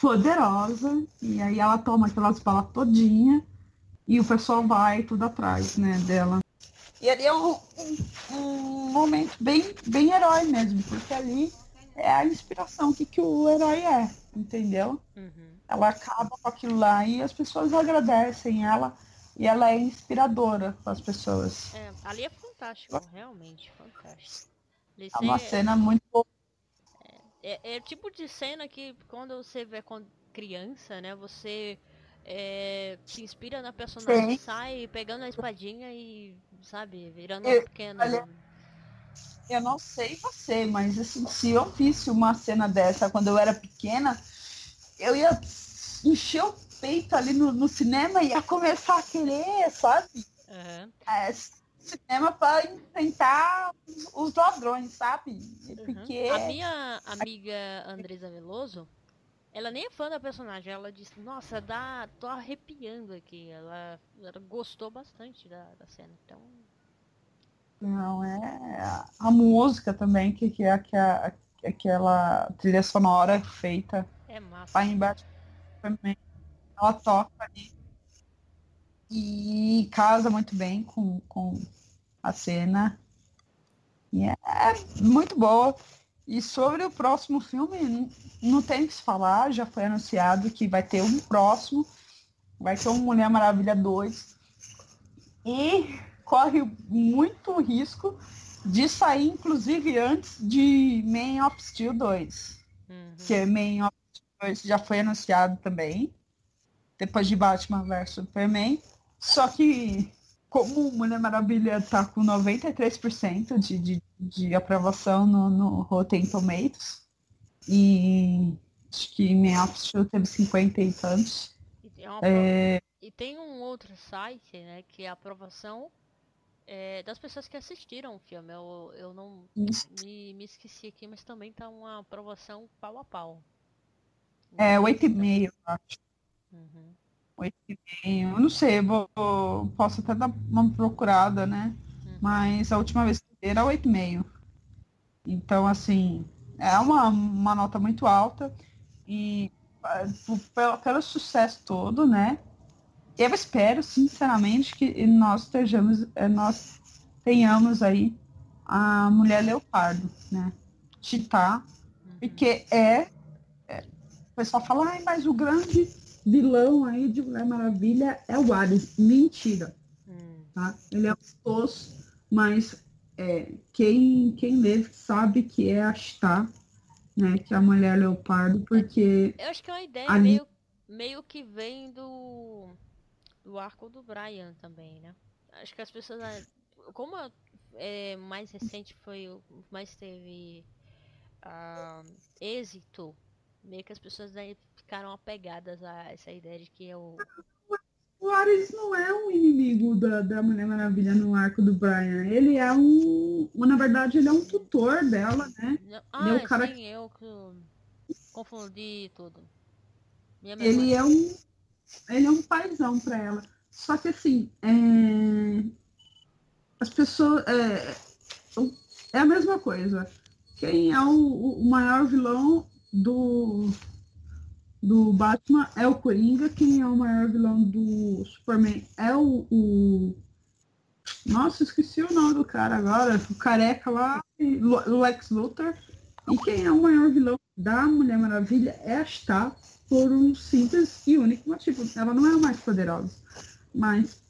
poderosa e aí ela toma aquelas balas todinha e o pessoal vai tudo atrás, né, dela. E ali é um, um, um momento bem, bem herói mesmo, porque ali é a inspiração que, que o herói é, entendeu? Uhum. Ela acaba com aquilo lá e as pessoas agradecem ela e ela é inspiradora para as pessoas. É, ali é fantástico, realmente fantástico. é uma cena muito boa. É, é, é, o tipo de cena que quando você vê com criança, né, você é, se inspira na personagem, Sim. sai pegando a espadinha e, sabe, virando eu, pequena. Olha, eu não sei você, mas assim, se eu visse uma cena dessa quando eu era pequena, eu ia encher o peito ali no, no cinema ia começar a querer, sabe? Uhum. É, cinema para enfrentar os ladrões, sabe? Porque... A minha amiga Andresa Veloso, ela nem é fã da personagem, ela disse, nossa, dá, tô arrepiando aqui. Ela, ela gostou bastante da, da cena, então. Não, é a música também, que, que é aquela, aquela trilha sonora feita é massa. para embaixo também ela toca ali e casa muito bem com, com a cena. E é, é muito boa. E sobre o próximo filme, não tem o que se falar, já foi anunciado que vai ter um próximo, vai ter um Mulher Maravilha 2. E corre muito risco de sair, inclusive, antes de Man of Steel 2. Uhum. Que Man of 2 já foi anunciado também depois de Batman vs Superman. Só que, como Mulher Maravilha está com 93% de, de, de aprovação no, no Rotten Tomatoes, e acho que Man of Steel teve 50 e tantos. E tem, é... e tem um outro site, né, que é a aprovação é, das pessoas que assistiram o filme. Eu, eu não me, me esqueci aqui, mas também tá uma aprovação pau a pau. É, 8,5, eu acho. Uhum. Oito e meio. Eu não sei, vou, posso até dar uma procurada, né? Uhum. Mas a última vez que era oito e meio. Então, assim, é uma, uma nota muito alta. E pelo, pelo sucesso todo, né? Eu espero, sinceramente, que nós estejamos, eh, nós tenhamos aí a mulher leopardo, né? Chitá, uhum. porque é, pessoal fala, ai, mas o grande vilão aí de Mulher Maravilha é o Ares. Mentira. Hum. Tá? Ele é gostoso, mas é, quem, quem lê sabe que é a Star, né? Que é a Mulher Leopardo, porque. Eu acho que é uma ideia ali... meio, meio que vem do, do arco do Brian também, né? Acho que as pessoas. Como é, mais recente foi o mais teve uh, êxito, meio que as pessoas aí ficaram apegadas a essa ideia de que é o. O Ares não é um inimigo da, da Mulher Maravilha no arco do Brian. Ele é um. Na verdade, ele é um tutor dela, né? Ah, ele é o cara sim, que... eu que confundi tudo. ele é um. Ele é um paizão para ela. Só que assim, é... as pessoas. É... é a mesma coisa. Quem é o, o maior vilão do, do Batman é o Coringa, quem é o maior vilão do Superman é o, o... Nossa, esqueci o nome do cara agora, o careca lá, o Lex Luthor. E quem é o maior vilão da Mulher Maravilha é a Star, por um simples e único motivo. Ela não é a mais poderosa, mas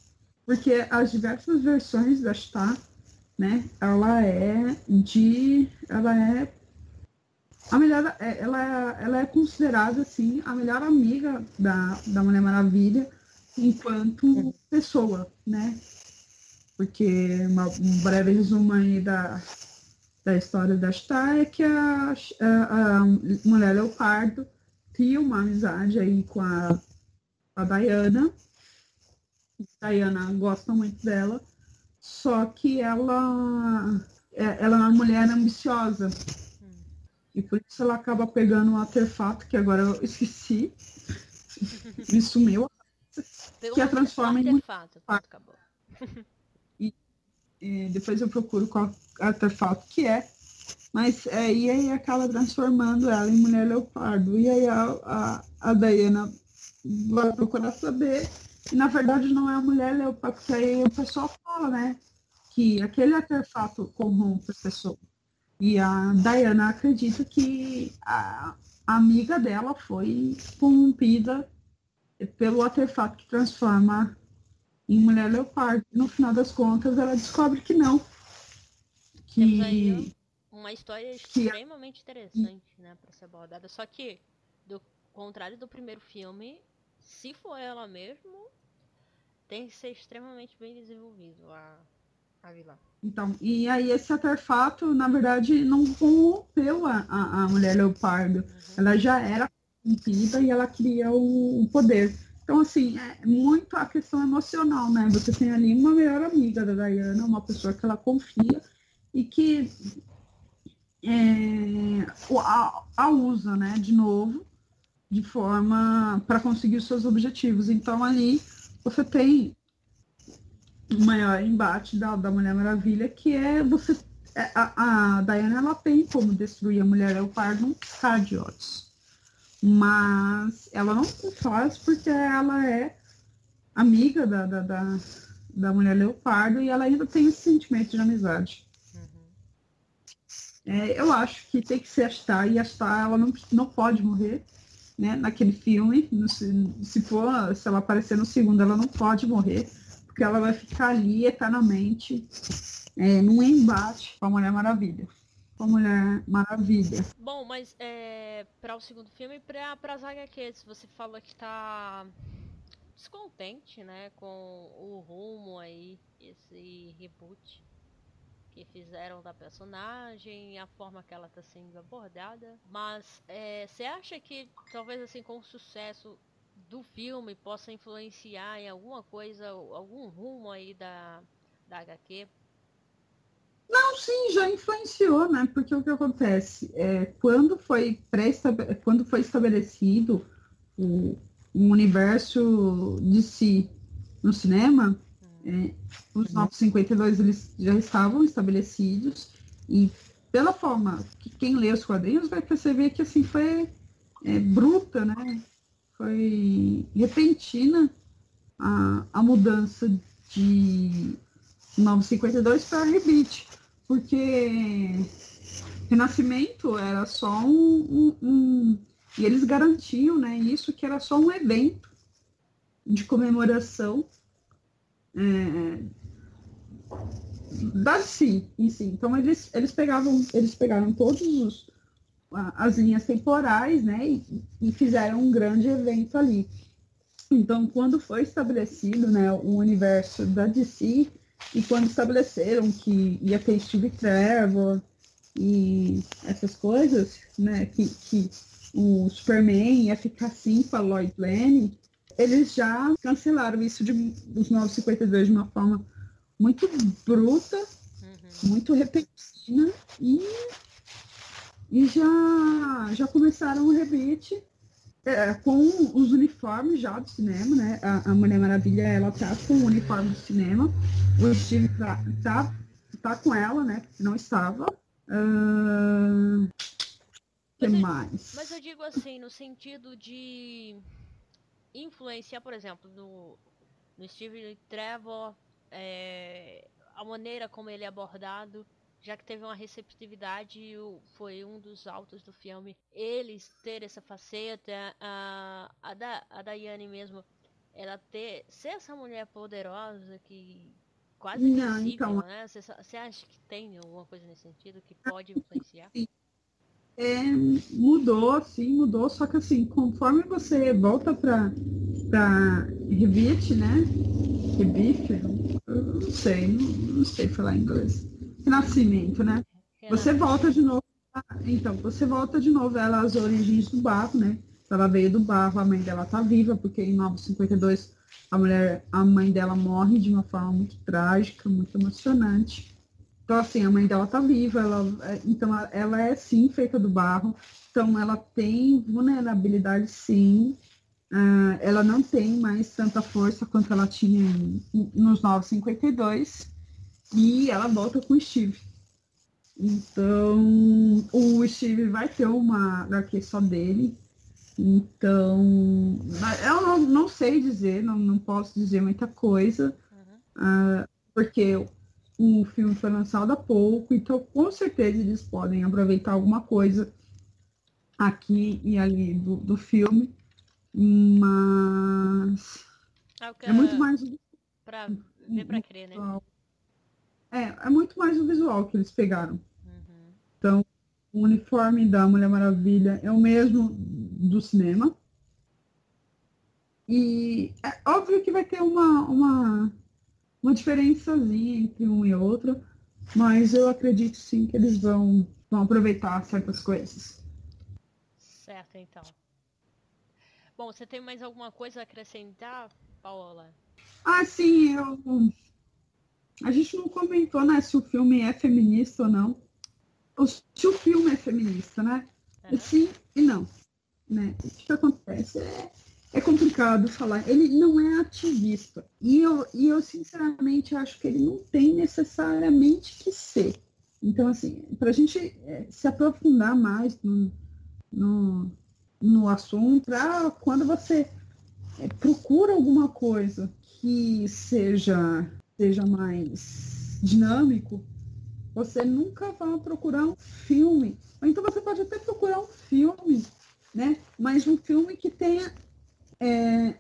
porque as diversas versões da Star, né, ela é de. Ela é a melhor, é, ela, ela é considerada assim a melhor amiga da, da Mulher Maravilha enquanto pessoa, né? Porque uma, um breve resumo aí da, da história da Star é que a, a, a Mulher Leopardo tinha uma amizade aí com a, a Diana. A Diana gosta muito dela, só que ela, é, ela é uma mulher ambiciosa e por isso ela acaba pegando um artefato, que agora eu esqueci. Me sumiu. que a transforma em artefato. Acabou. E, e, depois eu procuro qual artefato que é. Mas é, e aí acaba transformando ela em mulher leopardo. E aí a, a, a Diana vai procurar saber. E na verdade não é a mulher leopardo, porque aí o pessoal fala, né? Que aquele artefato corrompe a pessoa. E a Diana acredita que a, amiga dela foi corrompida pelo artefato que transforma em mulher leopardo. No final das contas, ela descobre que não. Que uma história extremamente que... interessante, né, para ser abordada. Só que, do contrário do primeiro filme, se for ela mesmo, tem que ser extremamente bem desenvolvido a. Então, e aí esse artefato, na verdade, não corrompeu a, a, a mulher leopardo. Uhum. Ela já era corrompida e ela queria o, o, poder. Então, assim, é muito a questão emocional, né? Você tem ali uma melhor amiga da Diana, uma pessoa que ela confia e que é, a, a usa, né, de novo, de forma para conseguir os seus objetivos. Então, ali você tem maior embate da, da Mulher Maravilha, que é você. É, a, a Diana ela tem como destruir a Mulher Leopardo num piscar de olhos. Mas ela não faz porque ela é amiga da, da, da, da Mulher Leopardo e ela ainda tem esse sentimento de amizade. Uhum. É, eu acho que tem que ser a Star, e a Star ela não, não pode morrer né, naquele filme. No, se, for, se ela aparecer no segundo, ela não pode morrer porque ela vai ficar ali eternamente é, num embate com a Mulher Maravilha. Com a Mulher Maravilha. Bom, mas é, para o segundo filme, para as HQs, você falou que está descontente, né, com o rumo aí, esse reboot que fizeram da personagem, a forma que ela está sendo abordada. Mas é, você acha que talvez assim com o sucesso do filme possa influenciar em alguma coisa, algum rumo aí da, da HQ? Não, sim, já influenciou, né? Porque o que acontece é quando foi pré quando foi estabelecido o, o universo de si no cinema, é, os 952 uhum. eles já estavam estabelecidos e pela forma que quem lê os quadrinhos vai perceber que assim foi é, bruta, né? Foi repentina a, a mudança de 952 para Rebite, porque Renascimento era só um, um, um, e eles garantiam, né, isso que era só um evento de comemoração é, da si, em si. Então eles, eles pegavam, eles pegaram todos os as linhas temporais, né, e, e, fizeram um grande evento ali. Então, quando foi estabelecido, né, o universo da DC, e quando estabeleceram que ia ter Steve Trevor e essas coisas, né, que, que o Superman ia ficar assim com a Lloyd Lane, eles já cancelaram isso de, dos 952 de uma forma muito bruta, uhum. muito repentina e, e já, já começaram o rebite é, com os uniformes já do cinema, né? A, a, Mulher Maravilha, ela tá com o uniforme do cinema. O Steve tá, tá, tá com ela, né? Não estava. Uh... que mas mais? mas eu digo assim, no sentido de influenciar, por exemplo, no, no Steve Trevor, é, a maneira como ele é abordado já que teve uma receptividade, foi um dos altos do filme, eles ter essa faceta, a, a, da, a Daiane mesmo, ela ter, ser essa mulher poderosa que quase Não, então... né? Você acha que tem alguma coisa nesse sentido que pode influenciar? É, mudou, sim, mudou, só que assim, conforme você volta para para Revit, né? Revit, eu não sei, não, não sei falar inglês nascimento, né? Você volta de novo. Então, você volta de novo ela às origens do barro, né? Ela veio do barro, a mãe dela tá viva, porque em 952 a mulher, a mãe dela morre de uma forma muito trágica, muito emocionante. Então, assim, a mãe dela tá viva, ela, é, então ela é sim feita do barro, então ela tem vulnerabilidade sim. Uh, ela não tem mais tanta força quanto ela tinha em, nos 952. E ela volta com o Steve. Então, o Steve vai ter uma HQ só dele. Então, eu não, não sei dizer, não, não posso dizer muita coisa, uhum. uh, porque o filme foi lançado há pouco, então com certeza eles podem aproveitar alguma coisa aqui e ali do, do filme, mas é, é muito mais para ver para crer, né? É, é muito mais o visual que eles pegaram. Uhum. Então, o uniforme da Mulher Maravilha é o mesmo do cinema. E é óbvio que vai ter uma, uma, uma diferençazinha entre um e outro, mas eu acredito sim que eles vão, vão aproveitar certas coisas. Certo, então. Bom, você tem mais alguma coisa a acrescentar, Paola? Ah, sim, eu a gente não comentou, né, se o filme é feminista ou não. Ou se o filme é feminista, né? Uhum. Sim e não. Né? O que acontece? É, é complicado falar. Ele não é ativista. E eu, e eu, sinceramente, acho que ele não tem necessariamente que ser. Então, assim, para a gente é, se aprofundar mais no, no, no assunto, pra quando você é, procura alguma coisa que seja seja mais dinâmico, você nunca vai procurar um filme. Ou então você pode até procurar um filme, né? Mas um filme que tenha é,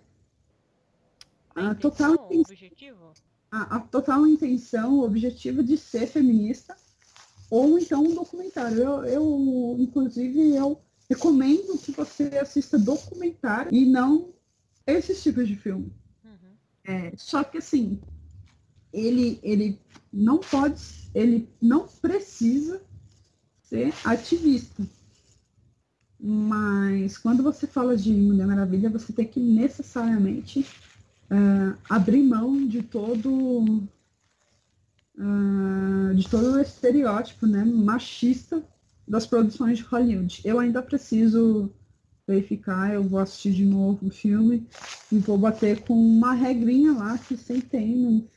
a, total objetivo? A, a, total intenção, o objetivo de ser feminista, ou então um documentário. Eu, eu, inclusive, eu recomendo que você assista documentário e não esses tipos de filme. Uhum. É, só que assim, ele, ele não pode, ele não precisa ser ativista. Mas quando você fala de Mulher Maravilha, você tem que necessariamente uh, abrir mão de todo uh, de todo o estereótipo né, machista das produções de Hollywood. Eu ainda preciso verificar, eu vou assistir de novo o filme e vou bater com uma regrinha lá que sempre tem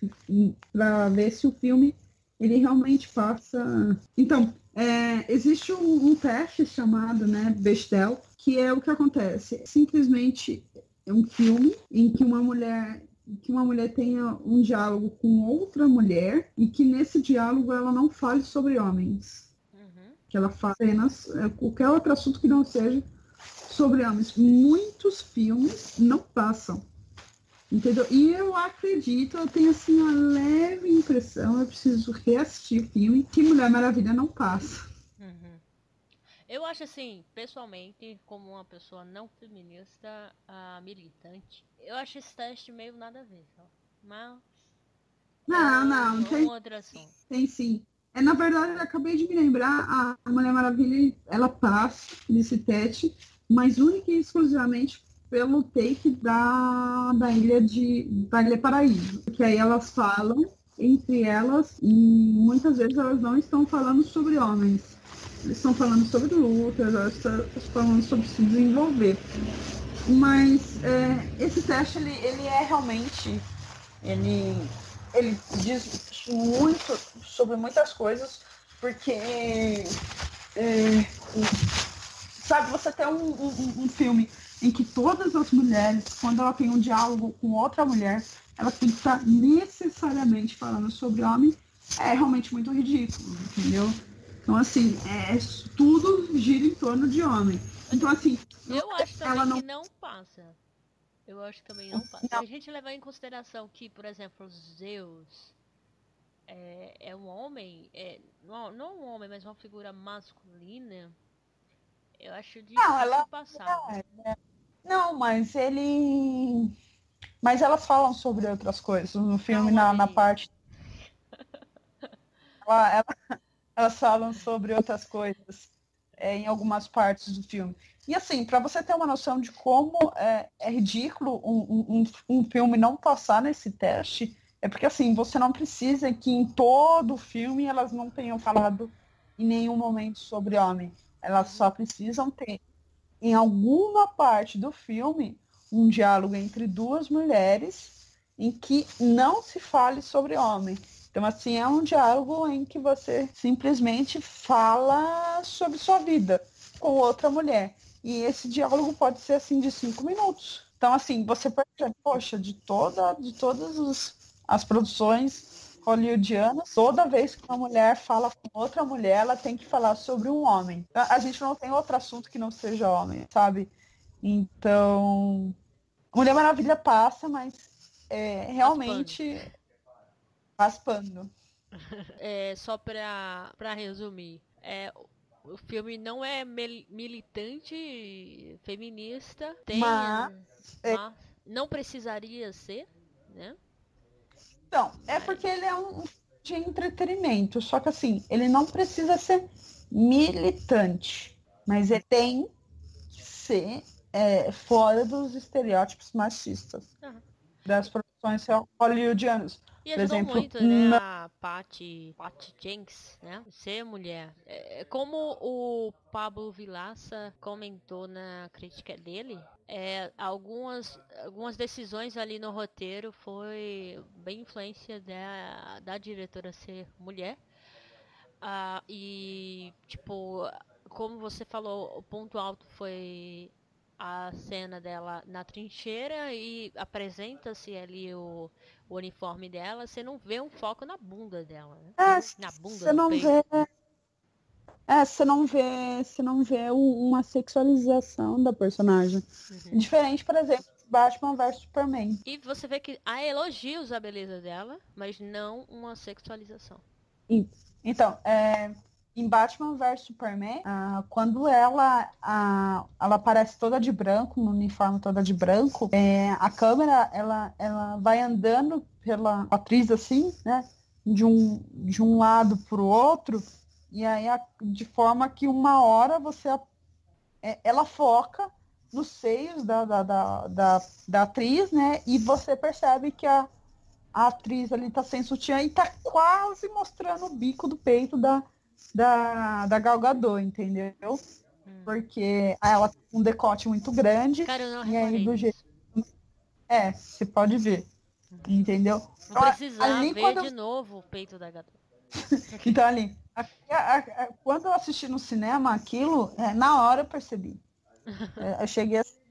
para ver se o filme ele realmente passa. Então, é, existe um, um, teste chamado né, Bestel, que é o que acontece. Simplesmente é um filme em que uma mulher que uma mulher tenha um diálogo com outra mulher e que nesse diálogo ela não fale sobre homens. Uhum. Que ela fale apenas é, qualquer outro assunto que não seja sobre homens. Muitos filmes não passam. Entendeu? E eu acredito, eu tenho assim uma leve impressão, eu preciso reassistir o filme, que Mulher Maravilha não passa. Uhum. Eu acho assim, pessoalmente, como uma pessoa não feminista, uh, militante, eu acho esse teste meio nada a ver, só. mas. Não, é não, um, tem, outro assunto. tem sim. É, na verdade, eu acabei de me lembrar, a Mulher Maravilha, ela passa nesse teste, mas única e exclusivamente pelo take da, da ilha de da ilha Paraíso, que aí elas falam entre elas e muitas vezes elas não estão falando sobre homens, eles estão falando sobre luta, elas estão falando sobre se desenvolver. Mas é, esse teste ele, ele é realmente ele ele diz muito sobre muitas coisas porque é, sabe você tem um, um, um filme em que todas as mulheres, quando ela tem um diálogo com outra mulher, ela tem que estar necessariamente falando sobre homem, é realmente muito ridículo, entendeu? Então, assim, é, tudo gira em torno de homem. Então, assim. Eu acho também ela não... que não passa. Eu acho que também não passa. Se a gente levar em consideração que, por exemplo, Zeus é, é um homem, é, não, não um homem, mas uma figura masculina, eu acho difícil não, ela, passar. É, é. Não, mas ele. Mas elas falam sobre outras coisas no filme, na, na parte. ela, ela, elas falam sobre outras coisas é, em algumas partes do filme. E assim, para você ter uma noção de como é, é ridículo um, um, um, filme não passar nesse teste, é porque assim, você não precisa que em todo o filme elas não tenham falado em nenhum momento sobre homem. Elas só precisam ter em alguma parte do filme um diálogo entre duas mulheres em que não se fale sobre homem. Então, assim, é um diálogo em que você simplesmente fala sobre sua vida com outra mulher. E esse diálogo pode ser, assim, de cinco minutos. Então, assim, você percebe, poxa, de, toda, de todas os, as produções hollywoodianas, toda vez que uma mulher fala com outra mulher, ela tem que falar sobre um homem. A gente não tem outro assunto que não seja homem, sabe? Então, Mulher Maravilha passa, mas é, realmente raspando. É, só para resumir, é, o filme não é militante feminista, tem, mas, é... mas não precisaria ser, né? Então, é porque ele é um de entretenimento, só que assim, ele não precisa ser militante, mas ele tem que ser é, fora dos estereótipos machistas uhum. das produções hollywoodianas. E ajudou Por exemplo, muito, né, a Patty, Patty Jenks, né, ser mulher. É, é, como o Pablo Vilaça comentou na crítica dele, é, algumas, algumas decisões ali no roteiro foi bem influência da, da diretora ser mulher. Ah, e, tipo, como você falou, o ponto alto foi a cena dela na trincheira e apresenta-se ali o, o, uniforme dela, você não vê um foco na bunda dela, né? É, na bunda você não peito. vê. É, você não vê, você não vê uma sexualização da personagem. Uhum. Diferente, por exemplo, Batman vs Superman. E você vê que há elogios à beleza dela, mas não uma sexualização. Então, é, em Batman vs Superman, ah, quando ela, ah, ela aparece toda de branco, no uniforme toda de branco, é, a câmera ela, ela vai andando pela atriz assim, né? De um, de um lado para o outro, e aí de forma que uma hora você é, ela foca nos seios da, da, da, da, da atriz, né? E você percebe que a, a atriz ali tá sem sutiã e tá quase mostrando o bico do peito da, da, da Gal Gadot, entendeu? Hum. Porque ela tem um decote muito grande. Cara, eu não e aí do jeito. É, você pode ver. Entendeu? Não precisar ali, ver quando... de novo o peito da Gadot. então ali, quando eu assisti no cinema aquilo, é, na hora eu percebi. É, eu cheguei assim.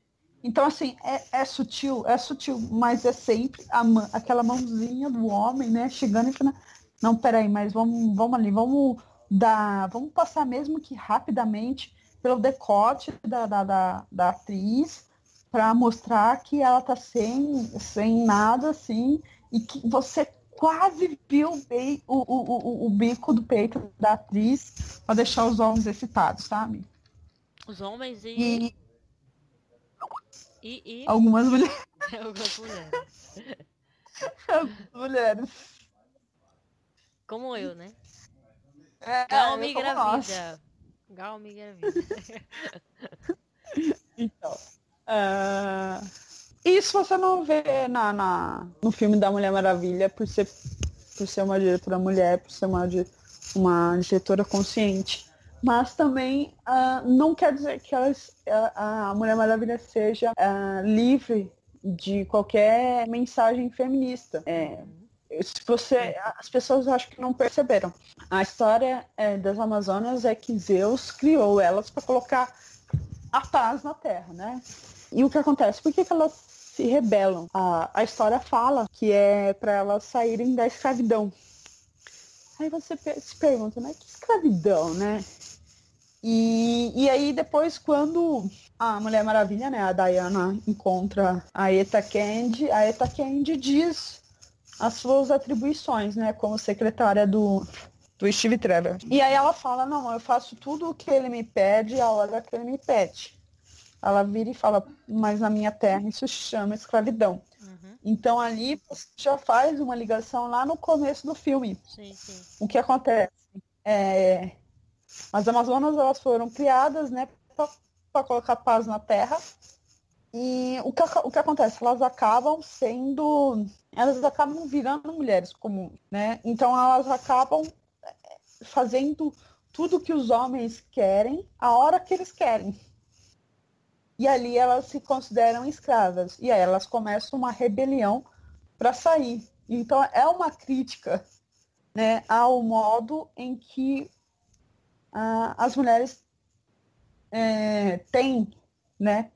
Então, assim, é, é, sutil, é sutil, mas é sempre a, aquela mãozinha do homem, né, chegando e falando, não, peraí, mas vamos, vamos ali, vamos da. Vamos passar mesmo que rapidamente pelo decote da, da, da, da atriz para mostrar que ela tá sem, sem nada assim e que você quase viu o, o, o, o bico do peito da atriz para deixar os homens excitados, sabe? Os homens e. e... e, e... Algumas mulheres. Algumas mulheres. Algumas mulheres. Como eu, né? É, Gal me engravida. Gal me engravida. Então. Uh, isso você não vê na, na, no filme da Mulher Maravilha por ser, por ser uma diretora mulher, por ser uma, uma diretora consciente. Mas também uh, não quer dizer que elas, a, a Mulher Maravilha seja uh, livre de qualquer mensagem feminista. É, se você, as pessoas acho que não perceberam. A história é, das Amazonas é que Zeus criou elas para colocar a paz na Terra, né? E o que acontece? Por que, que elas se rebelam? A, a história fala que é para elas saírem da escravidão. Aí você se pergunta, né? Que escravidão, né? E, e aí depois quando a Mulher Maravilha, né, a Diana encontra a Eta Candy, a Eta Candy diz as suas atribuições, né, como secretária do, do Steve Trevor. E aí ela fala, não, eu faço tudo o que ele me pede a hora que ele me pede. Ela vira e fala, mas na minha terra isso chama escravidão. Uhum. Então ali você já faz uma ligação lá no começo do filme. Sim, sim. O que acontece? É, as Amazonas elas foram criadas né, para colocar paz na terra. E o que, o que acontece? Elas acabam sendo. Elas acabam virando mulheres comuns, né? Então elas acabam eh, fazendo tudo que os homens querem a hora que eles querem. E ali elas se consideram escravas. E aí elas começam uma rebelião para sair. Então é uma crítica né, ao modo em que ah, as mulheres é, têm né,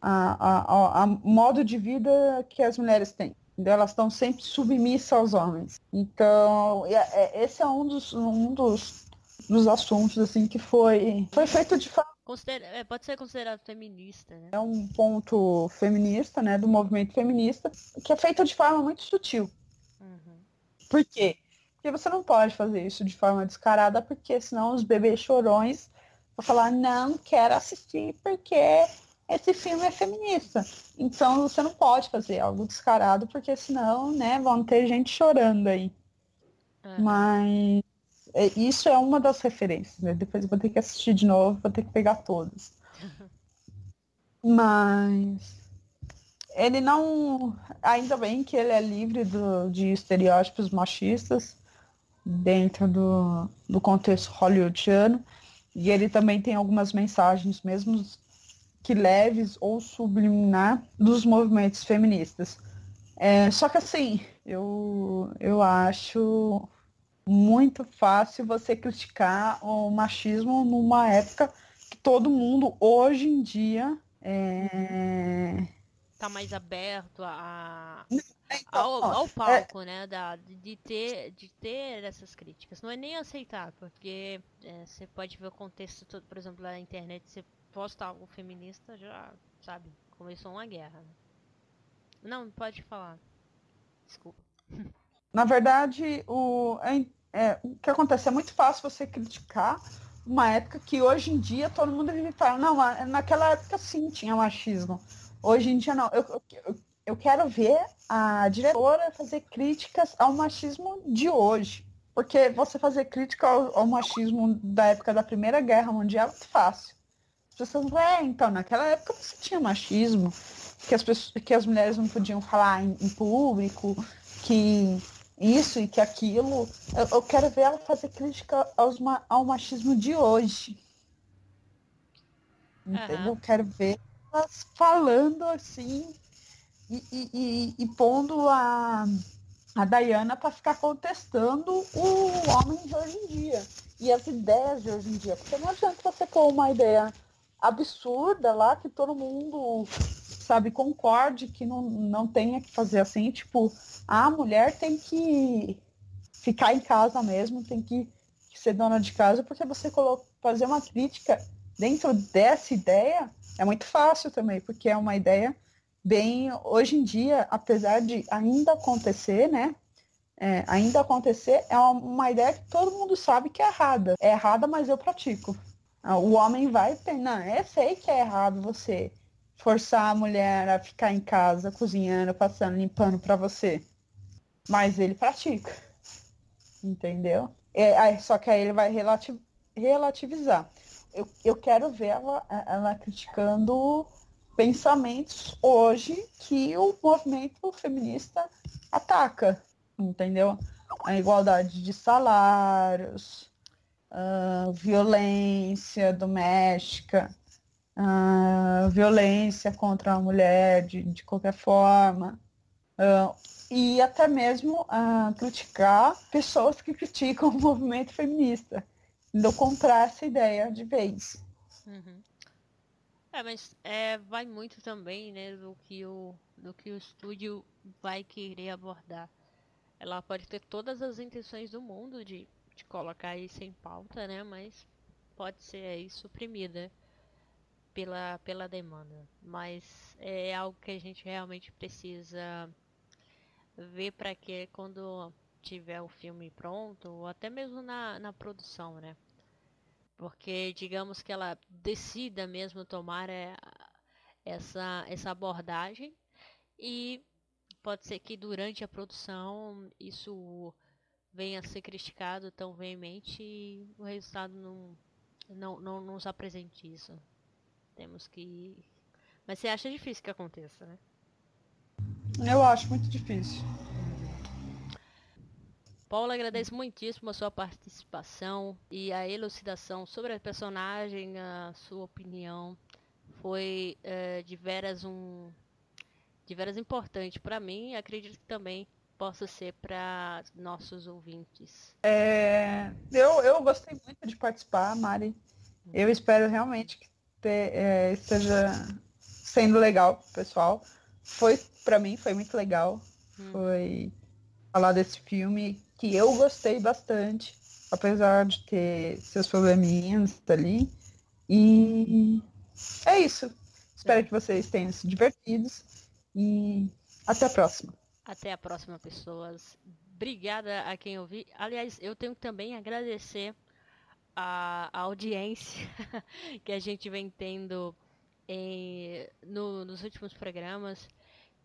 a, a, a, modo de vida que as mulheres têm. Elas estão sempre submissas aos homens. Então, é, é, esse é um dos, um dos, dos assuntos assim que foi, foi feito de forma Considera é, pode ser considerado feminista, né? É um ponto feminista, né, do movimento feminista, que é feito de forma muito sutil. Uhum. Por quê? Porque você não pode fazer isso de forma descarada, porque senão os bebês chorões vão falar, não quero assistir porque esse filme é feminista. Então você não pode fazer algo descarado, porque senão, né, vão ter gente chorando aí. Uhum. Mas é, isso é uma das referências, né? Depois eu vou ter que assistir de novo, vou ter que pegar todas. Mas ele não. Ainda bem que ele é livre do, de estereótipos machistas dentro do, do contexto hollywoodiano. E ele também tem algumas mensagens, mesmo que leves ou subliminar, dos movimentos feministas. É, só que assim, eu, eu acho muito fácil você criticar o machismo numa época que todo mundo, hoje em dia, é... tá mais aberto a, então, ao, ao, palco, é... né? Da, de, ter, de ter essas críticas. Não é nem aceitar, porque é, você pode ver o contexto todo, por exemplo, na internet, você posta algo feminista, já, sabe, começou uma guerra. Né? Não, pode falar. Desculpa. Na verdade, o, é, o que acontece? É muito fácil você criticar uma época que hoje em dia todo mundo vive falando, não, naquela época sim tinha machismo. Hoje em dia não. Eu, eu, eu quero ver a diretora fazer críticas ao machismo de hoje. Porque você fazer crítica ao, ao machismo da época da Primeira Guerra Mundial é muito fácil. As pessoas vão, é, então, naquela época você tinha machismo, que as, pessoas, que as mulheres não podiam falar em, em público, que isso e que aquilo. Eu, eu, quero ver ela fazer crítica aos, ao machismo de hoje. Entendeu? Uhum. Eu quero ver elas falando assim e, e, e, e pondo a, a Diana para ficar contestando o homem de hoje em dia e as ideias de hoje em dia. Porque não adianta você pôr uma ideia absurda lá que todo mundo sabe concorde que não, não tenha que fazer assim, tipo, a mulher tem que ficar em casa mesmo, tem que, ser dona de casa, porque você fazer uma crítica dentro dessa ideia é muito fácil também, porque é uma ideia bem, hoje em dia, apesar de ainda acontecer, né? É, ainda acontecer, é uma, uma, ideia que todo mundo sabe que é errada. É errada, mas eu pratico. Ah, o homem vai, não, eu sei que é errado você forçar a mulher a ficar em casa cozinhando, passando, limpando para você. Mas ele pratica. Entendeu? É, só que aí ele vai relativ, relativizar. eu, eu quero ver ela, ela criticando pensamentos hoje que o movimento feminista ataca, entendeu? A igualdade de salários, uh, violência doméstica, uh, violência contra a mulher de, de qualquer forma, uh, e até mesmo criticar pessoas que criticam o movimento feminista. Não comprar essa ideia de vez. Uhum. É, mas é, vai muito também, né, do que o do que o estúdio vai querer abordar. Ela pode ter todas as intenções do mundo de, de colocar isso em pauta, né, mas pode ser aí suprimida pela pela demanda. Mas é algo que a gente realmente precisa ver para que quando tiver o filme pronto, ou até mesmo na, na produção, né? Porque digamos que ela decida mesmo tomar é, essa, essa abordagem e pode ser que durante a produção isso venha a ser criticado tão veemente e o resultado não, não, não nos apresente isso. Temos que. Mas você acha difícil que aconteça, né? Eu acho muito difícil. Paula, agradeço muitíssimo a sua participação e a elucidação sobre a personagem, a sua opinião. Foi é, de veras um de veras importante para mim e acredito que também possa ser para nossos ouvintes. É, eu, eu gostei muito de participar, Mari. Eu espero realmente que é, esteja sendo legal pessoal. Foi para mim foi muito legal. Hum. Foi falar desse filme que eu gostei bastante, apesar de ter seus probleminhas ali. E é isso. Espero que vocês tenham se divertido e até a próxima. Até a próxima, pessoas. Obrigada a quem ouviu. Aliás, eu tenho que também agradecer a, a audiência que a gente vem tendo em, no, nos últimos programas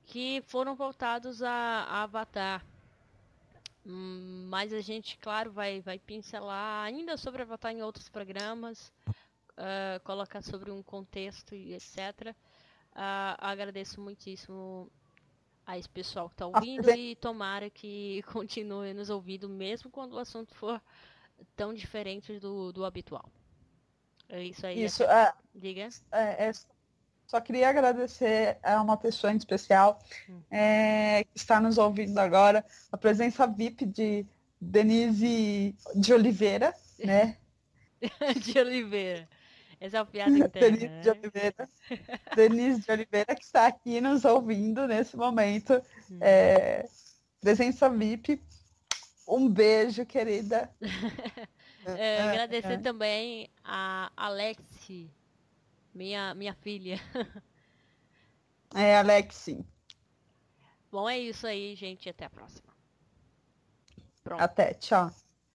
que foram voltados a, a Avatar. Hum, mas a gente, claro, vai, vai pincelar ainda sobre Avatar em outros programas, uh, colocar sobre um contexto e etc. Uh, ah, agradeço muitíssimo a esse pessoal que está ouvindo e tomara que continue nos ouvindo, mesmo quando o assunto for tão diferente do, do habitual. É isso aí. Isso, é, Diga. É, é só queria agradecer a uma pessoa em especial hum. é, que está nos ouvindo agora, a presença VIP de Denise de Oliveira, né? de Oliveira. Essa é piada interna. Denise né? de Oliveira. Denise de Oliveira, que está aqui nos ouvindo nesse momento. Hum. É, presença VIP. Um beijo, querida. é, agradecer é. também a Alexi minha, minha filha. É, Alexi. Bom, é isso aí, gente. Até a próxima. Pronto. Até, tchau.